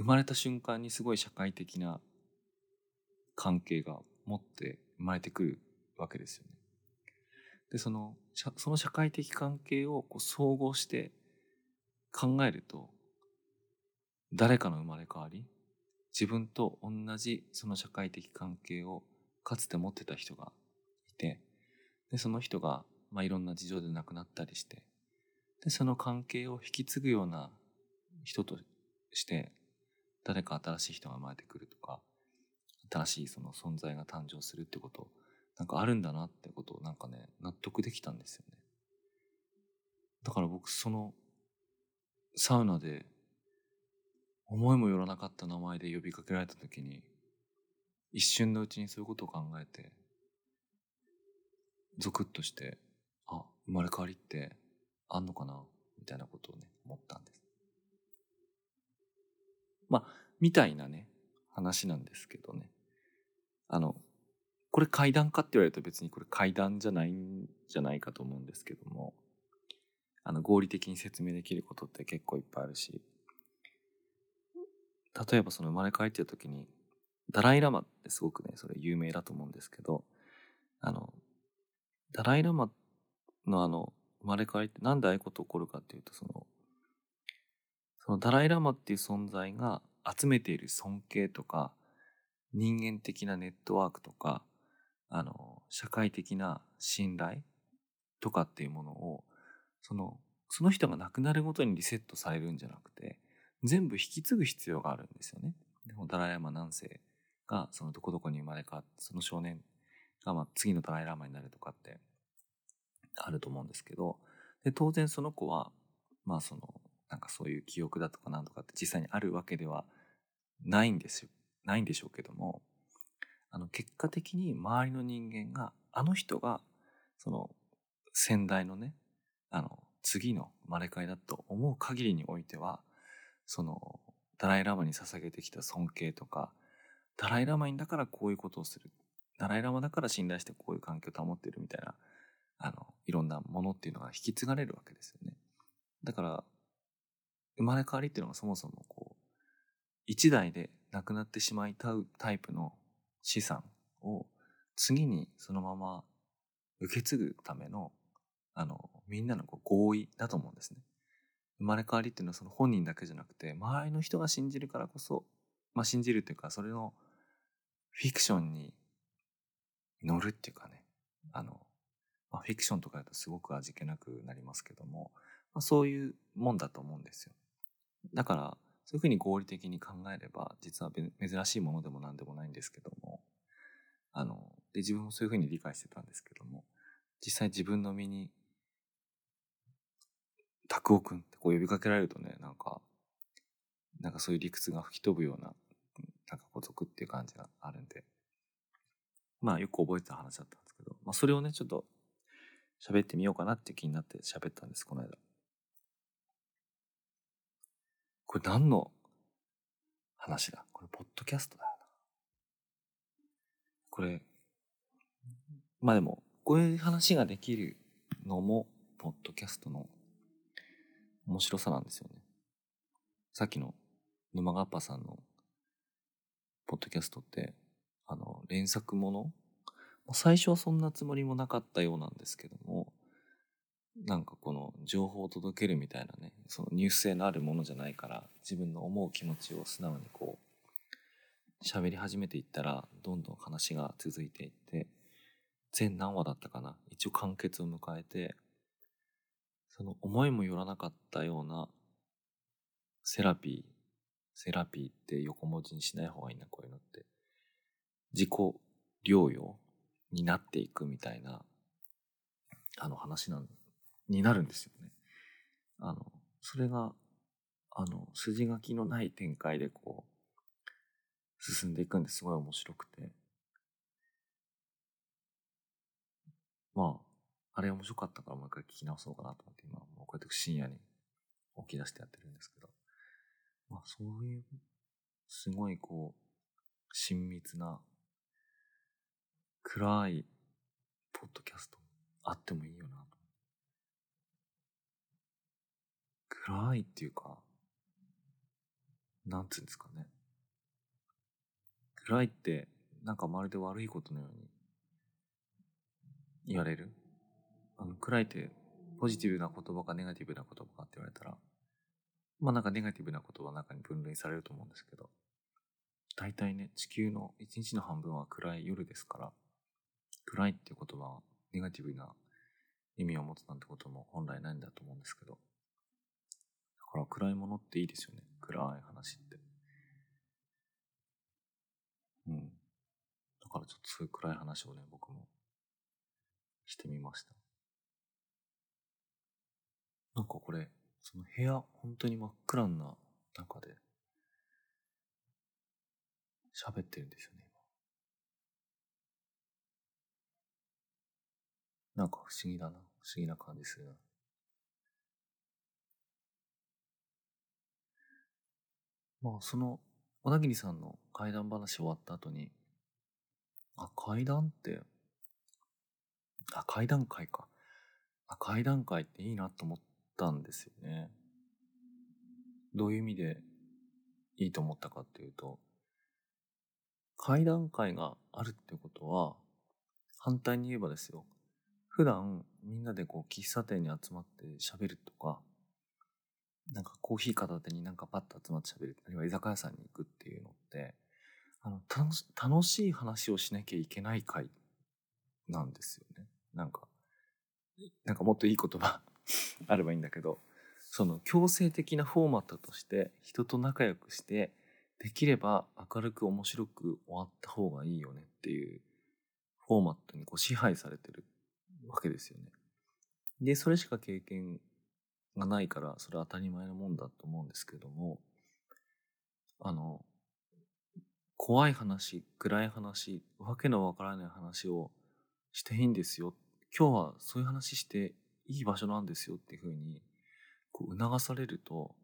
生まれた瞬間にすごい社会的な関係が持って生まれてくるわけですよね。で、その、その社会的関係をこう総合して考えると、誰かの生まれ変わり、自分と同じその社会的関係をかつて持ってた人がいて、で、その人が、まあ、いろんな事情で亡くなったりして、で、その関係を引き継ぐような人として、誰か新しい人が生まれてくるとか、新しいその存在が誕生するってこと、なんかあるんだなってことをなんかね、納得できたんですよね。だから僕そのサウナで思いもよらなかった名前で呼びかけられた時に一瞬のうちにそういうことを考えてゾクッとしてあ生まれ変わりってあんのかなみたいなことをね思ったんですまあみたいなね話なんですけどね。あのこれ階段かって言われると別にこれ階段じゃないんじゃないかと思うんですけども。あの合理的に説明できることって結構いっぱいあるし。例えばその生まれ変わりっていう時にダライ・ラマってすごくねそれ有名だと思うんですけど。あのダライ・ラマのあの生まれ変わりってなんでああいうこと起こるかっていうとそのそのダライ・ラマっていう存在が集めている尊敬とか人間的なネットワークとかあの社会的な信頼とかっていうものをそのその人が亡くなるごとにリセットされるんじゃなくて全部引き継ぐ必要があるんですよね。でもダライ・ラマ何世がそのどこどこに生まれ変わってその少年がまあ次のダライ・ラマになるとかってあると思うんですけどで当然その子はまあそのなんかそういう記憶だとかなんとかって実際にあるわけではないんですよ。ないんでしょうけどもあの結果的に周りの人間があの人がその先代のねあの次の生まれ変わりだと思う限りにおいてはそのダライ・ラマに捧げてきた尊敬とかダライ・ラマにだからこういうことをするダライ・ラマだから信頼してこういう環境を保ってるみたいなあのいろんなものっていうのが引き継がれるわけですよね。だから生まれ変わりっていうのがそもそもこう一代でなくなってしまいたうタイプの資産を次にそのまま受け継ぐためのあのみんなのこう合意だと思うんですね。生まれ変わりっていうのはその本人だけじゃなくて周りの人が信じるからこそ、まあ、信じるっていうかそれのフィクションに乗るっていうかねあの、まあ、フィクションとかだとすごく味気なくなりますけども、まあ、そういうもんだと思うんですよ。だからそういうふうに合理的に考えれば実は珍しいものでも何でもないんですけどもあので自分もそういうふうに理解してたんですけども実際自分の身に「拓夫君」ってこう呼びかけられるとねなんかなんかそういう理屈が吹き飛ぶようななんか孤独っていう感じがあるんでまあよく覚えてた話だったんですけど、まあ、それをねちょっと喋ってみようかなって気になって喋ったんですこの間。これ何の話だ？これ、ポッドキャストだよな。これ、まあでも、こういう話ができるのも、ポッドキャストの面白さなんですよね。さっきの沼がっぱさんのポッドキャストって、あの、連作もの？最初はそんなつもりもなかったようなんですけども、なんかこの情報を届けるみたいなねそのニュース性のあるものじゃないから自分の思う気持ちを素直にこう喋り始めていったらどんどん話が続いていって全何話だったかな一応完結を迎えてその思いもよらなかったようなセラピーセラピーって横文字にしない方がいいなこういうのって自己療養になっていくみたいなあの話なんになるんですよね。あの、それが、あの、筋書きのない展開でこう、進んでいくんですごい面白くて。まあ、あれ面白かったからもう一回聞き直そうかなと思って今、もうこうやって深夜に起き出してやってるんですけど。まあそういう、すごいこう、親密な、暗い、ポッドキャストあってもいいよなと。暗いっていうか、なんつうんですかね。暗いって、なんかまるで悪いことのように言われる？あの、暗いって、ポジティブな言葉かネガティブな言葉かって言われたら、まあなんかネガティブな言葉の中に分類されると思うんですけど、大体ね、地球の一日の半分は暗い夜ですから、暗いっていう言葉はネガティブな意味を持つなんてことも本来ないんだと思うんですけど、から暗いものっていいですよね。暗い話って。うん。だからちょっとそういう暗い話をね、僕もしてみました。なんかこれ、その部屋、本当に真っ暗な中で、喋ってるんですよね、今。なんか不思議だな。不思議な感じするな。まあ、その、小田切さんの怪談話終わった後に、あ、怪談って、あ、怪談会か。あ、怪談会っていいなと思ったんですよね。どういう意味でいいと思ったかっていうと、怪談会があるってことは、反対に言えばですよ。普段みんなでこう喫茶店に集まって喋るとか、なんかコーヒー片手になんかパッと集まって喋る、あるいは居酒屋さんに行くっていうのって、あの、楽しい話をしなきゃいけない会なんですよね。なんか、なんかもっといい言葉 あればいいんだけど、その強制的なフォーマットとして人と仲良くして、できれば明るく面白く終わった方がいいよねっていうフォーマットにこう支配されてるわけですよね。で、それしか経験がないから、それは当たり前のもんだと思うんですけども、あの、怖い話、暗い話、わけのわからない話をしていいんですよ。今日はそういう話していい場所なんですよっていうふうに、こう促されると、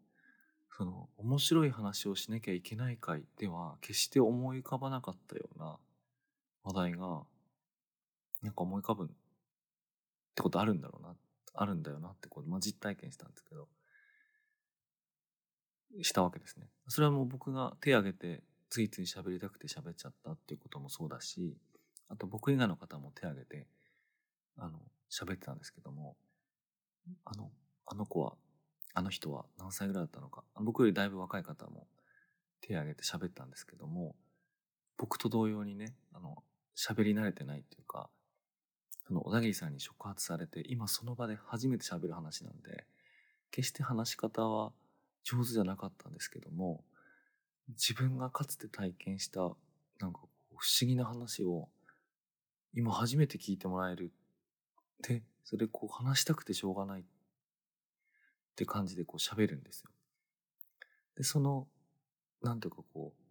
その面白い話をしなきゃいけない回では決して思い浮かばなかったような話題が、なんか思い浮かぶってことあるんだろうなっ、あるんだよなってこと、まあ、実体験したんですけど、したわけですね。それはもう僕が手挙げてついつい喋りたくて喋っちゃったっていうこともそうだし、あと僕以外の方も手挙げて、あの、喋ってたんですけども、あの、あの子は、あの人は何歳ぐらいだったのか、僕よりだいぶ若い方も手挙げて喋ったんですけども、僕と同様にね、あの、喋り慣れてないっていうか、その小田切さんに触発されて、今その場で初めて喋る話なんで、決して話し方は上手じゃなかったんですけども、自分がかつて体験した、なんか不思議な話を、今初めて聞いてもらえる。で、それこう話したくてしょうがないって感じでこう喋るんですよ。で、その、なんていうかこう、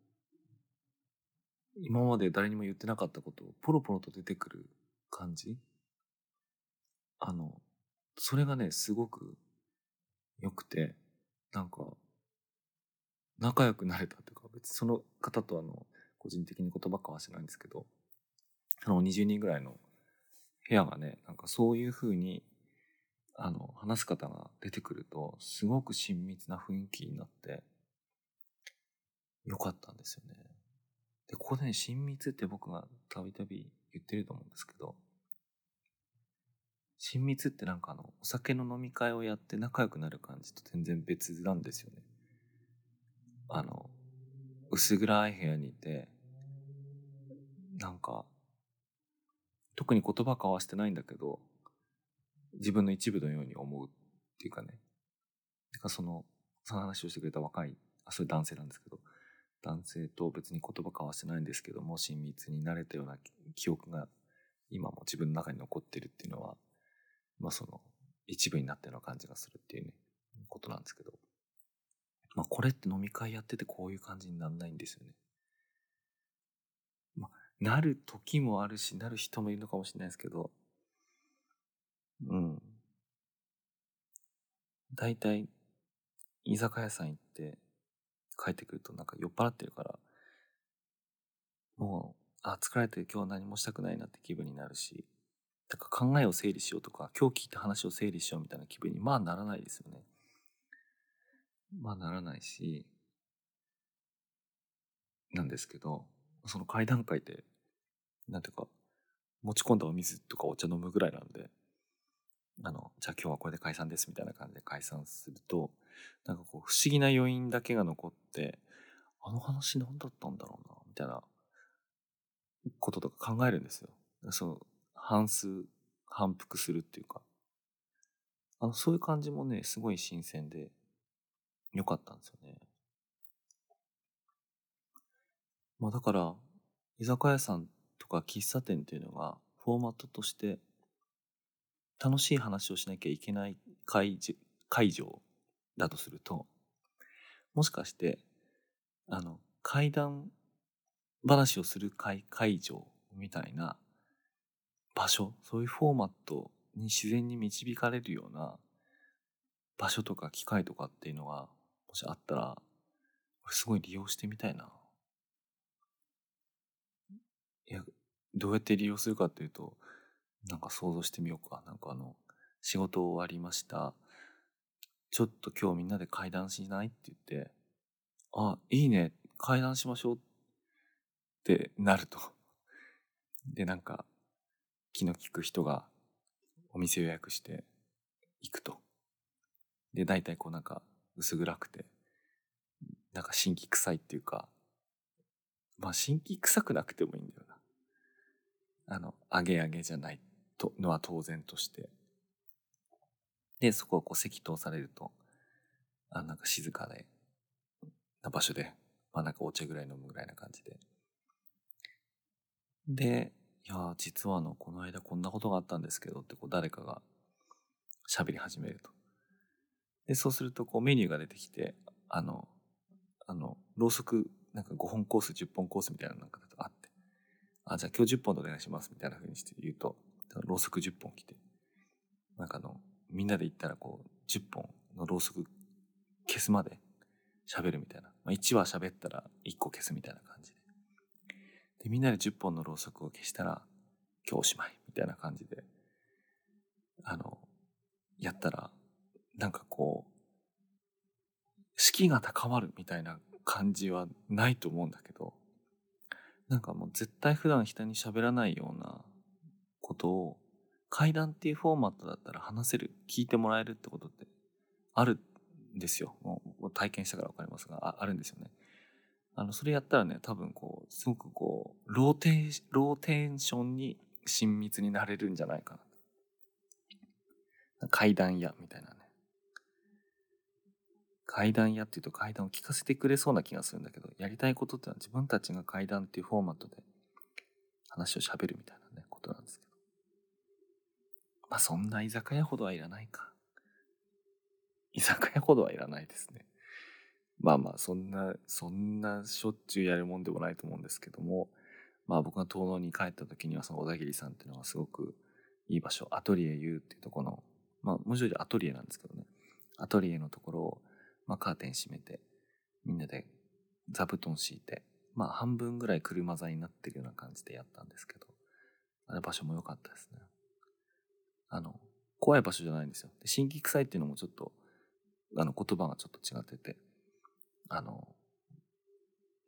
今まで誰にも言ってなかったことをポロポロと出てくる感じ？あの、それがね、すごく良くて、なんか、仲良くなれたというか、別にその方とあの、個人的に言葉交わしてないんですけど、あの、20人ぐらいの部屋がね、なんかそういう風に、あの、話す方が出てくると、すごく親密な雰囲気になって、よかったんですよね。で、ここでね、親密って僕がたびたび言ってると思うんですけど、親密ってなんかあの、お酒の飲み会をやって仲良くなる感じと全然別なんですよね。あの、薄暗い部屋にいて、なんか、特に言葉交わしてないんだけど、自分の一部のように思うっていうかね。てかその、その話をしてくれた若い、あ、それ男性なんですけど、男性と別に言葉交わしてないんですけども、親密になれたような記憶が今も自分の中に残ってるっていうのは、まあその一部になったような感じがするっていうね、ことなんですけど。まあこれって飲み会やっててこういう感じにならないんですよね。まあ、なる時もあるし、なる人もいるのかもしれないですけど、うん。大体、居酒屋さん行って帰ってくるとなんか酔っ払ってるから、もう、あ、疲れて今日は何もしたくないなって気分になるし、だか考えを整理しようとか、今日聞いた話を整理しようみたいな気分に、まあならないですよね。まあならないし、なんですけど、その会談会で、なんていうか、持ち込んだお水とかお茶飲むぐらいなんで、あの、じゃあ今日はこれで解散ですみたいな感じで解散すると、なんかこう不思議な余韻だけが残って、あの話何だったんだろうな、みたいなこととか考えるんですよ。その反数、反復するっていうか。あの、そういう感じもね、すごい新鮮で、良かったんですよね。まあだから、居酒屋さんとか喫茶店っていうのが、フォーマットとして、楽しい話をしなきゃいけない会会場だとすると、もしかして、あの、怪談話をする会会場みたいな場所、そういうフォーマットに自然に導かれるような場所とか機械とかっていうのが、もしあったら、すごい利用してみたいな。いや、どうやって利用するかっていうと、なんか想像してみようか。なんかあの、仕事終わりました。ちょっと今日みんなで会談しないって言って、あ、いいね、会談しましょうってなると。で、なんか、気の利く人がお店予約して行くと。で、大体こうなんか薄暗くて、なんか新規臭いっていうか、まあ新規臭くなくてもいいんだよな。あの、あげあげじゃないとのは当然として。で、そこをこう席通されると、あ、なんか静かで、な場所で、まあなんかお茶ぐらい飲むぐらいな感じで。で、いや、実はあの、この間こんなことがあったんですけどって、こう誰かが喋り始めると。で、そうするとこうメニューが出てきて、あの、あの、ろうそく、なんか5本コース、10本コースみたいなのなんかあって、あ、じゃあ今日10本でお願いしますみたいな風にして言うと、ろうそく10本来て、なんかあの、みんなで行ったらこう、10本のろうそく消すまで喋るみたいな。まあ、1話喋ったら1個消すみたいな感じで。みんなで10本のろうそくを消したら、今日おしまいみたいな感じで、あの、やったら、なんかこう、士気が高まるみたいな感じはないと思うんだけど、なんかもう絶対普段人に喋らないようなことを怪談っていうフォーマットだったら話せる、聞いてもらえるってことってあるんですよ。もう体験したからわかりますが、ああるんですよね。あの、それやったらね、多分こう、すごくこう、ローテー、ローテンションに親密になれるんじゃないかな。怪談屋みたいなね。怪談屋っていうと怪談を聞かせてくれそうな気がするんだけど、やりたいことってのは自分たちが怪談っていうフォーマットで話を喋るみたいなね、ことなんですけど。まあそんな居酒屋ほどはいらないか。居酒屋ほどはいらないですね。まあまあそんな、そんなしょっちゅうやるもんでもないと思うんですけども、まあ僕が東能に帰った時にはその小田切さんっていうのがすごくいい場所、アトリエ U っていうところの、まあ文字通りアトリエなんですけどね、アトリエのところを、まあカーテン閉めて、みんなで座布団敷いて、まあ半分ぐらい車座になってるような感じでやったんですけど、あれ場所も良かったですね。あの、怖い場所じゃないんですよ。で、新規臭いっていうのもちょっと、あの言葉がちょっと違ってて、あの、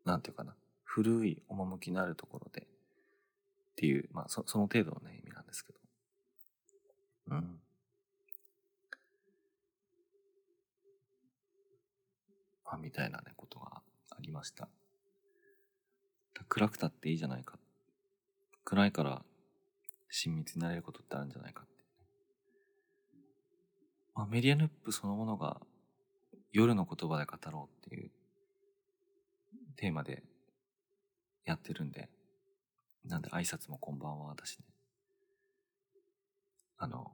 なんていうかな、古い趣のあるところでっていう、まあそその程度のね、意味なんですけど。うん。まあ、みたいなね、ことがありました。暗くたっていいじゃないか。暗いから親密になれることってあるんじゃないかって。まあ、メディアヌップそのものが夜の言葉で語ろうっていうテーマでやってるんで、なんで挨拶もこんばんはだしね。あの、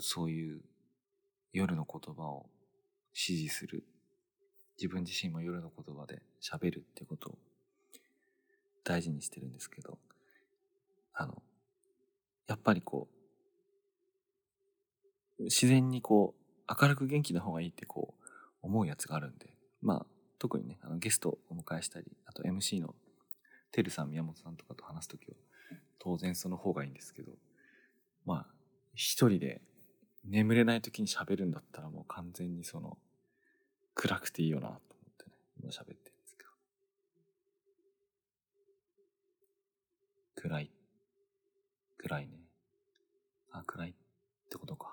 そういう夜の言葉を支持する。自分自身も夜の言葉で喋るってことを大事にしてるんですけど、あの、やっぱりこう、自然にこう、明るく元気な方がいいってこう、思うやつがあるんで、まあ、特にね、あのゲストをお迎えしたり、あと MC のてるさん、宮本さんとかと話すときは、当然その方がいいんですけど、まあ、一人で眠れない時に喋るんだったらもう完全にその、暗くていいよなと思ってね、今喋ってるんですけど。暗い。暗いね。あ、暗いってことか。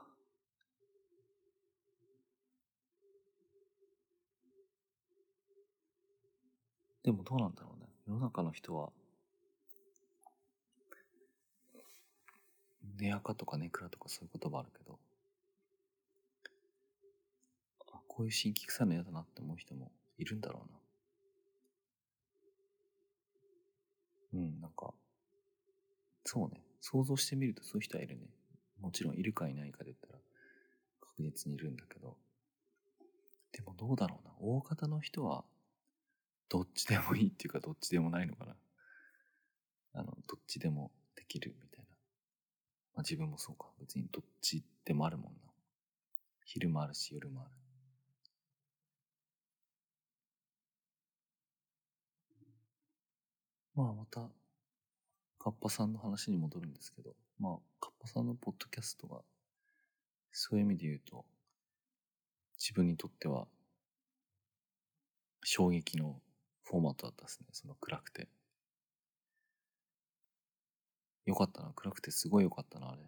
でもどうなんだろうね。世の中の人は、寝垢とかネクラとかそういう言葉あるけど、あ、こういう新規臭いの嫌だなって思う人もいるんだろうな。うん、なんか、そうね。想像してみるとそういう人はいるね。もちろんいるかいないかで言ったら確実にいるんだけど、でもどうだろうな。大方の人は、どっちでもいいっていうか、どっちでもないのかな。あの、どっちでもできるみたいな。まあ自分もそうか。別にどっちでもあるもんな。昼もあるし、夜もある。まあまた、カッパさんの話に戻るんですけど、まあ、カッパさんのポッドキャストが、そういう意味で言うと、自分にとっては、衝撃のフォーマットだったですね。その暗くて。よかったな。暗くてすごいよかったな、あれ。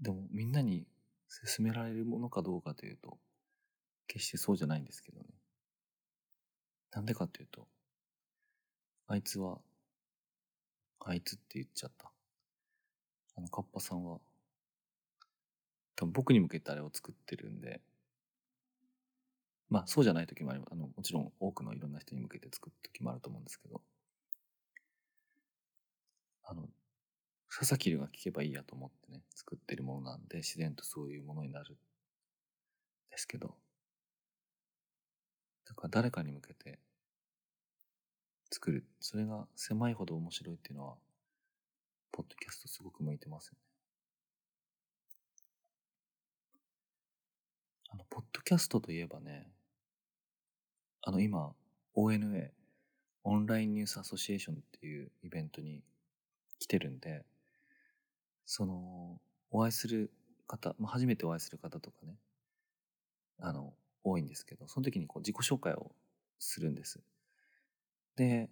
でも、みんなに勧められるものかどうかというと、決してそうじゃないんですけどね。なんでかっていうと、あいつは、あいつって言っちゃった。あの、カッパさんは、多分僕に向けてあれを作ってるんで、まあそうじゃない時もあります。あの、もちろん多くのいろんな人に向けて作る時もあると思うんですけど、あの、佐々木が聞けばいいやと思ってね、作ってるものなんで、自然とそういうものになるんですけど、だから誰かに向けて作る。それが狭いほど面白いっていうのは、ポッドキャストすごく向いてますよね。あの、ポッドキャストといえばね、あの、今、ONA、オンラインニュースアソシエーションっていうイベントに来てるんで、その、お会いする方、まあ、初めてお会いする方とかね、あの、多いんですけど、その時にこう自己紹介をするんです。で、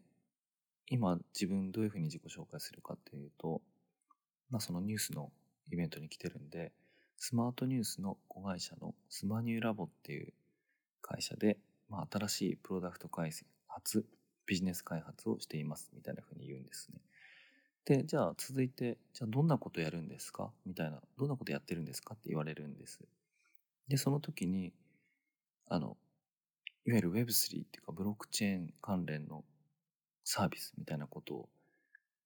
今自分どういうふうに自己紹介するかっていうと、まあそのニュースのイベントに来てるんで、スマートニュースの子会社のスマニューラボっていう会社で、まあ新しいプロダクト開発、ビジネス開発をしていますみたいなふうに言うんですね。で、じゃあ続いて、じゃあどんなことやるんですか？みたいな、どんなことやってるんですかって言われるんです。で、その時に、あの、いわゆる Web3 っていうかブロックチェーン関連のサービスみたいなことを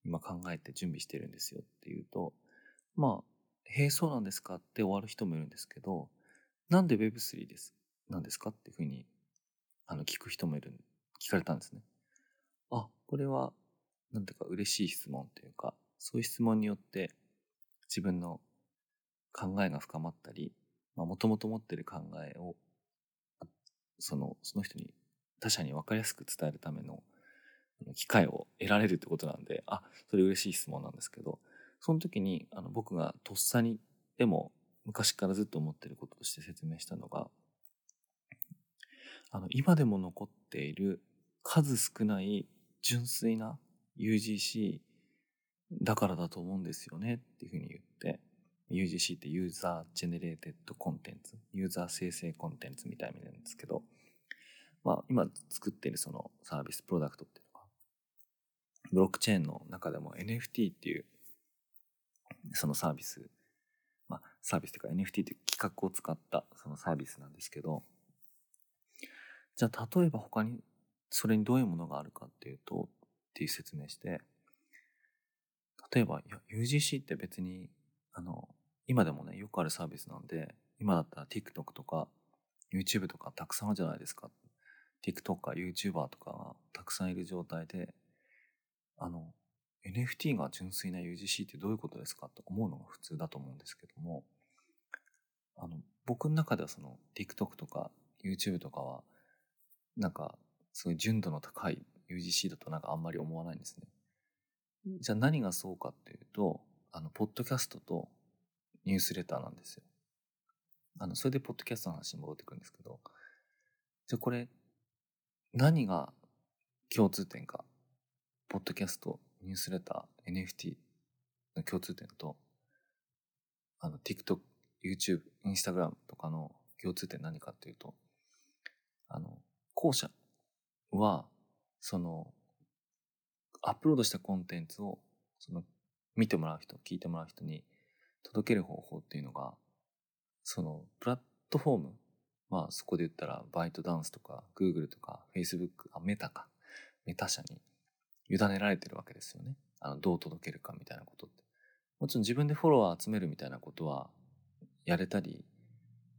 今考えて準備してるんですよっていうと、まあ、へえ、そうなんですかって終わる人もいるんですけど、なんで Web3 です、なんですかっていうふうに、あの、聞く人もいる、聞かれたんですね。あ、これは、なんていうか嬉しい質問というか、そういう質問によって自分の考えが深まったり、まあ、もともと持ってる考えを、その、その人に、他者に分かりやすく伝えるための機会を得られるってことなんで、あ、それ嬉しい質問なんですけど、その時にあの僕がとっさにでも昔からずっと思ってることとして説明したのが、あの、今でも残っている数少ない純粋な UGC だからだと思うんですよねっていうふうに言って、UGC って User Generated Contents、ユーザー生成コンテンツみたいなんですけど、まあ今作っているそのサービス、プロダクトっていうのがブロックチェーンの中でも NFT っていうそのサービス、まあサービスというか NFT という規格を使ったそのサービスなんですけど、じゃあ例えば他にそれにどういうものがあるかっていうと、っていう説明して、例えば、いや、UGC って別に、あの、今でもね、よくあるサービスなんで、今だったら TikTok とか YouTube とかたくさんあるじゃないですか。TikToker、YouTuber とかがたくさんいる状態で、あの、NFT が純粋な UGC ってどういうことですか？と思うのが普通だと思うんですけども、あの、僕の中ではその TikTok とか YouTube とかは、なんか、すごい純度の高い UGC だとなんかあんまり思わないんですね。じゃあ何がそうかっていうと、あの、ポッドキャストとニュースレターなんですよ。あの、それでポッドキャストの話に戻ってくるんですけど、じゃあこれ、何が共通点かポッドキャスト、ニュースレター、NFT の共通点と、あの、TikTok、YouTube、Instagram とかの共通点何かっていうと、あの、後者は、その、アップロードしたコンテンツを、その、見てもらう人、聞いてもらう人に届ける方法っていうのが、その、プラットフォーム、まあそこで言ったら、バイトダンスとか、Google とか、Facebook、あ、メタか、メタ社に委ねられてるわけですよね。あの、どう届けるかみたいなことって。もちろん自分でフォロワー集めるみたいなことはやれたり、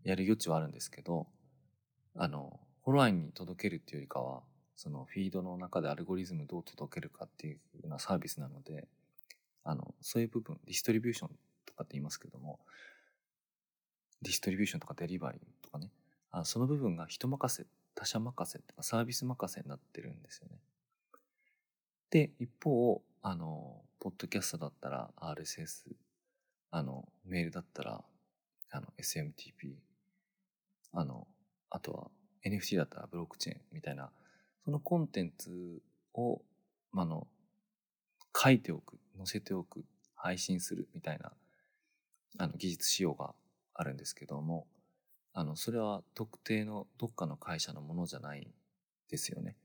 やる余地はあるんですけど、あの、フォロワーに届けるっていうよりかは、そのフィードの中でアルゴリズムどう届けるかっていうようなサービスなので、あの、そういう部分、ディストリビューションとかって言いますけども、ディストリビューションとかデリバリーとかね、あその部分が人任せ、他者任せとかサービス任せになってるんですよね。で、一方、あの、ポッドキャストだったら RSS、あの、メールだったら、あの、SMTP、あの、あとは NFT だったらブロックチェーンみたいな、そのコンテンツを、まあの、書いておく、載せておく、配信するみたいな、あの、技術仕様があるんですけども、あの、それは特定のどっかの会社のものじゃないんですよね。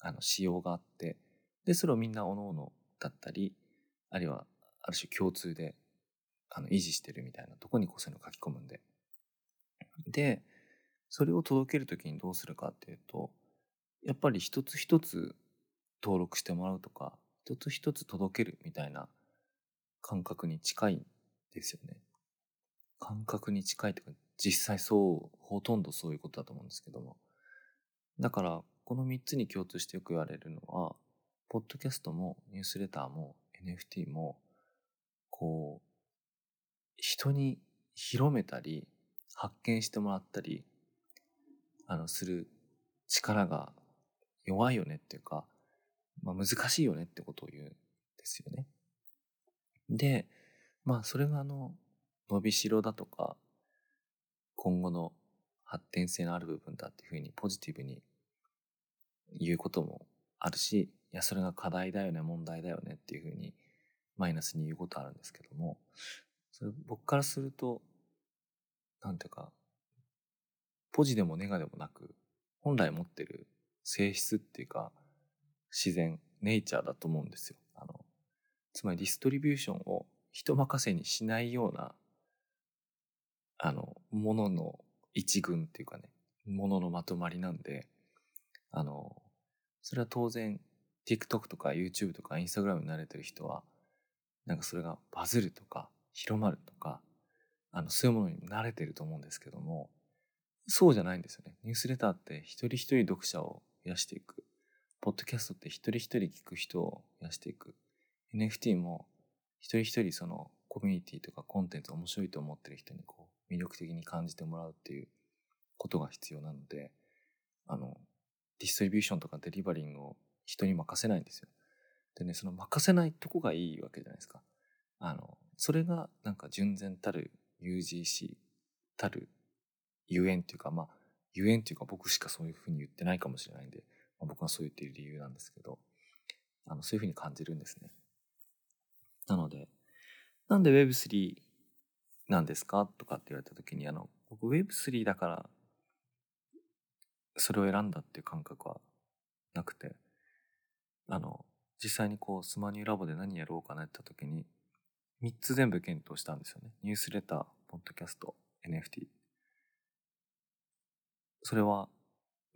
あの、仕様があって、で、それをみんな各々だったり、あるいは、ある種共通で、あの、維持してるみたいなとこにこうそういうの書き込むんで。で、それを届けるときにどうするかっていうと、やっぱり一つ一つ登録してもらうとか、一つ一つ届けるみたいな感覚に近いんですよね。感覚に近いというか、実際そう、ほとんどそういうことだと思うんですけども。だから、この3つに共通してよく言われるのは、ポッドキャストもニュースレターも NFT も、こう、人に広めたり、発見してもらったり、あの、する力が弱いよねっていうか、まあ難しいよねってことを言うんですよね。で、まあそれがあの、伸びしろだとか、今後の発展性のある部分だっていうふうにポジティブに言うこともあるし、いや、それが課題だよね、問題だよねっていうふうにマイナスに言うことあるんですけども、それ僕からすると、なんていうか、ポジでもネガでもなく、本来持ってる性質っていうか、自然、ネイチャーだと思うんですよ。あの、つまりディストリビューションを人任せにしないような、あの、ものの一群っていうかね、もののまとまりなんで、あの、それは当然、TikTok とか YouTube とか Instagram に慣れてる人は、なんかそれがバズるとか、広まるとか、あの、そういうものに慣れてると思うんですけども、そうじゃないんですよね。ニュースレターって一人一人読者を増やしていく。ポッドキャストって一人一人聞く人を増やしていく。NFT も一人一人そのコミュニティとかコンテンツ面白いと思ってる人にこう魅力的に感じてもらうっていうことが必要なので、あの、ディストリビューションとかデリバリングを人に任せないんですよ。でね、その任せないとこがいいわけじゃないですか。あの、それがなんか純然たる UGC たるゆえんっていうか、まあ、ゆえんっていうか僕しかそういうふうに言ってないかもしれないんで、まあ、僕がそう言っている理由なんですけど、あの、そういうふうに感じるんですね。なので、なんで Web3 なんですか？とかって言われた時に、あの、僕 Web3 だから、それを選んだっていう感覚はなくて、あの、実際にこう、スマニューラボで何やろうかなって言った時に、3つ全部検討したんですよね。ニュースレター、ポッドキャスト、NFT。それは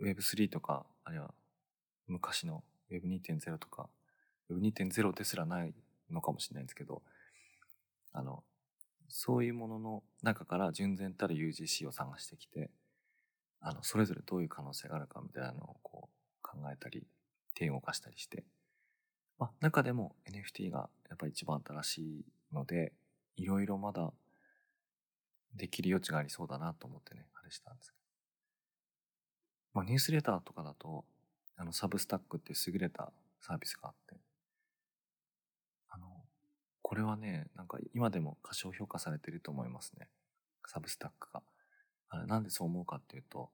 Web3 とか、あるいは昔の Web2.0 とか、Web2.0 ですらないのかもしれないんですけど、あの、そういうものの中から純然たる UGC を探してきて、あの、それぞれどういう可能性があるかみたいなのをこう考えたり、手を動かしたりして、まあ、中でも NFT がやっぱり一番新しいので、いろいろまだできる余地がありそうだなと思ってね、あれしたんですけど。まあ、ニュースレターとかだと、あの、サブスタックって優れたサービスがあって、あの、これはね、なんか今でも過小評価されてると思いますね。サブスタックが。あれ、なんでそう思うかっていうと、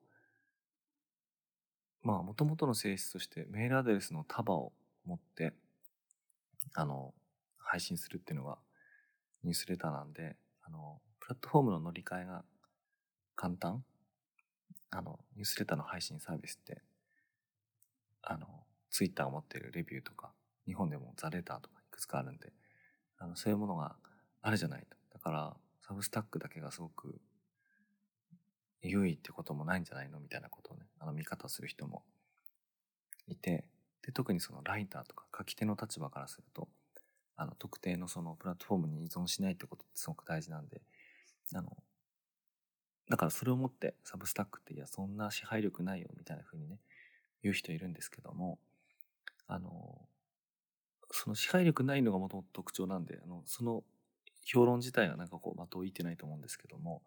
まあ、もともとの性質としてメールアドレスの束を持って、あの、配信するっていうのがニュースレターなんで、あの、プラットフォームの乗り換えが簡単あの、ニュースレターの配信サービスって、あの、ツイッターを持っているレビューとか、日本でもザレターとかいくつかあるんで、あの、そういうものがあるじゃないと。だから、サブスタックだけがすごく優位ってこともないんじゃないのみたいなことをね、あの見方する人もいて、で、特にそのライターとか書き手の立場からすると、あの、特定のそのプラットフォームに依存しないってことってすごく大事なんで、あの、だからそれをもってサブスタックっていやそんな支配力ないよみたいな風にね言う人いるんですけどもあのその支配力ないのがもともと特徴なんであのその評論自体がなんかこう的をいてないと思うんですけども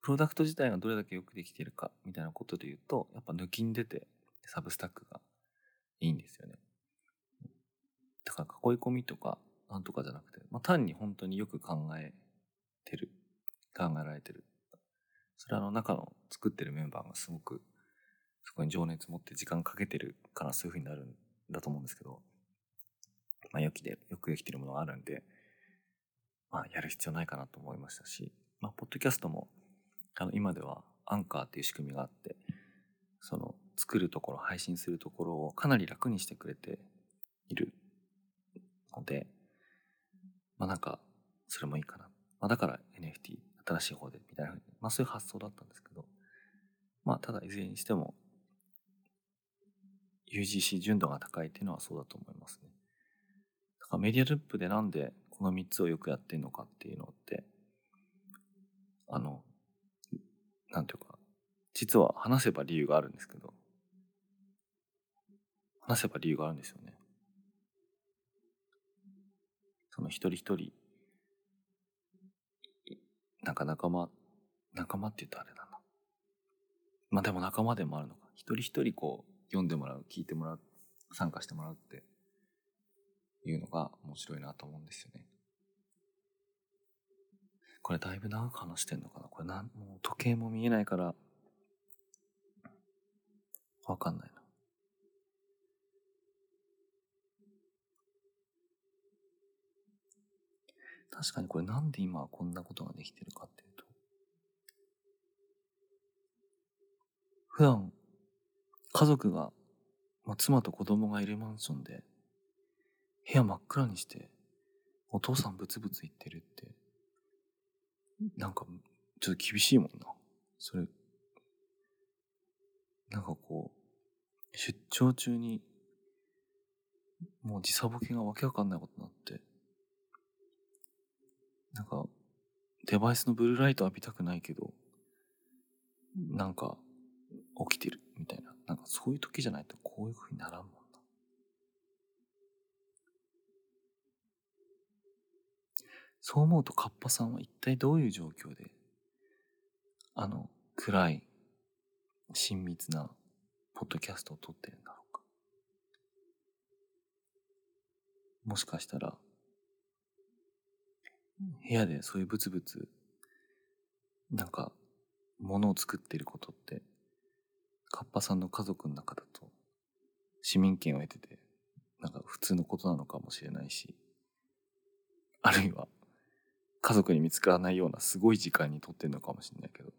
プロダクト自体がどれだけよくできているかみたいなことで言うとやっぱ抜きに出てサブスタックがいいんですよね。だから囲い込みとかなんとかじゃなくて、まあ、単に本当によく考えてる考えられてるそれはあの中の作ってるメンバーがすごくそこに情熱持って時間かけてるからそういう風になるんだと思うんですけど、まあ、よきでよくできてるものがあるんで、まあ、やる必要ないかなと思いましたし、まあ、ポッドキャストもあの今ではアンカーっていう仕組みがあってその作るところ配信するところをかなり楽にしてくれているのでまあなんかそれもいいかな、まあ、だから NFT 新しい方でみたいなまあそういう発想だったんですけどまあただいずれにしても UGC 純度が高いっていうのはそうだと思いますね。だからメディアループでなんでこの3つをよくやってるのかっていうのってあのなんていうか実は話せば理由があるんですけど話せば理由があるんですよね。その一人一人なんか仲間仲間って言うとあれだな。まあでも仲間でもあるのか。一人一人こう読んでもらう聞いてもらう参加してもらうっていうのが面白いなと思うんですよね。これだいぶ長く話してんのかな？これなんもう時計も見えないからわかんないな。確かにこれなんで今こんなことができてるかっていうと。普段家族が、まあ、妻と子供がいるマンションで部屋真っ暗にしてお父さんブツブツ言ってるってなんかちょっと厳しいもんな。それなんかこう出張中にもう時差ボケがわけわかんないことになってなんか、デバイスのブルーライト浴びたくないけど、なんか、起きてるみたいな。なんかそういう時じゃないとこういう風にならんもんな。そう思うとカッパさんは一体どういう状況で、あの、暗い、親密な、ポッドキャストを撮ってるんだろうか。もしかしたら、部屋でそういうブツブツなんか物を作ってることってカッパさんの家族の中だと市民権を得ててなんか普通のことなのかもしれないしあるいは家族に見つからないようなすごい時間にとってんのかもしれないけど。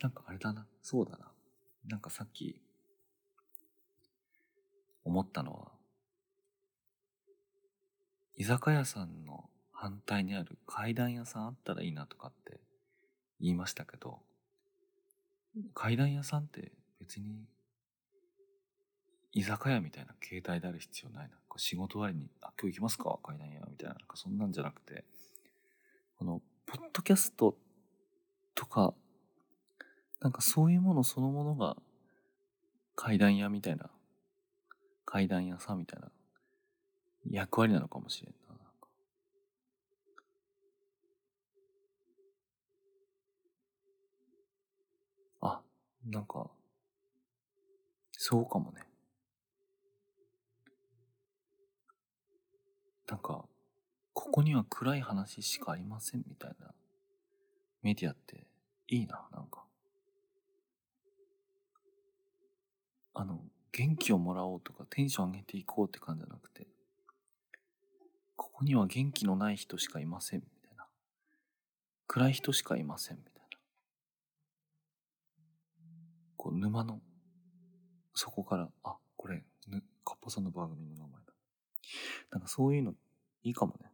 なんかあれだなそうだな。なんかさっき思ったのは居酒屋さんの反対にある階段屋さんあったらいいなとかって言いましたけど、階段屋さんって別に居酒屋みたいな携帯である必要ないな。仕事終わりに、あ、今日行きますか？階段屋みたいな。なんかそんなんじゃなくて、この、ポッドキャストとか、なんかそういうものそのものが階段屋みたいな、階段屋さんみたいな役割なのかもしれんな。あ、なんか、そうかもね。なんか、ここには暗い話しかありませんみたいなメディアっていいな、なんか。あの、元気をもらおうとかテンション上げていこうって感じじゃなくて、ここには元気のない人しかいません、みたいな。暗い人しかいません、みたいな。こう、沼の、そこから、あ、これ、ぬ、かっぱさんの番組の名前だ。なんかそういうの、いいかもね。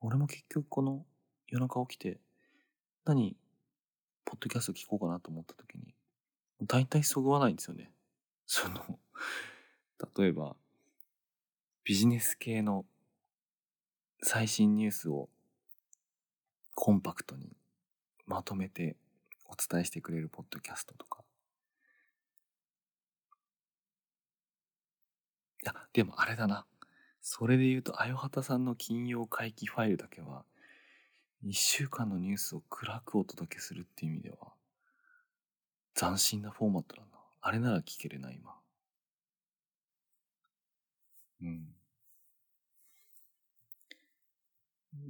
俺も結局この夜中起きて、何、ポッドキャスト聞こうかなと思った時に、大体そぐわないんですよね。その、例えば、ビジネス系の最新ニュースをコンパクトにまとめてお伝えしてくれるポッドキャストとか。いや、でもあれだな。それで言うと、あよはたさんの金曜回帰ファイルだけは、1週間のニュースを暗くお届けするっていう意味では、斬新なフォーマットだな。あれなら聞けれな、今。うん。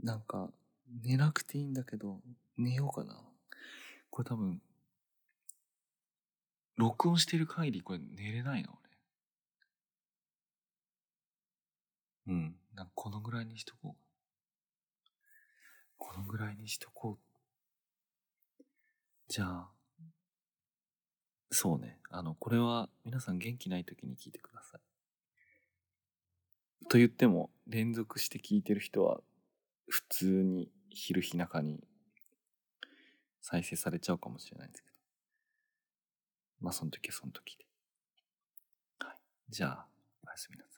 なんか、寝なくていいんだけど、寝ようかな。これ多分、録音してる限りこれ寝れないな、俺。うん。なんかこのぐらいにしとこう。このぐらいにしとこう。じゃあ、そうね。あの、これは皆さん元気ない時に聞いてください。と言っても、連続して聞いてる人は、普通に昼日中に再生されちゃうかもしれないんですけど。まあ、その時はその時で。はい。じゃあ、おやすみなさい。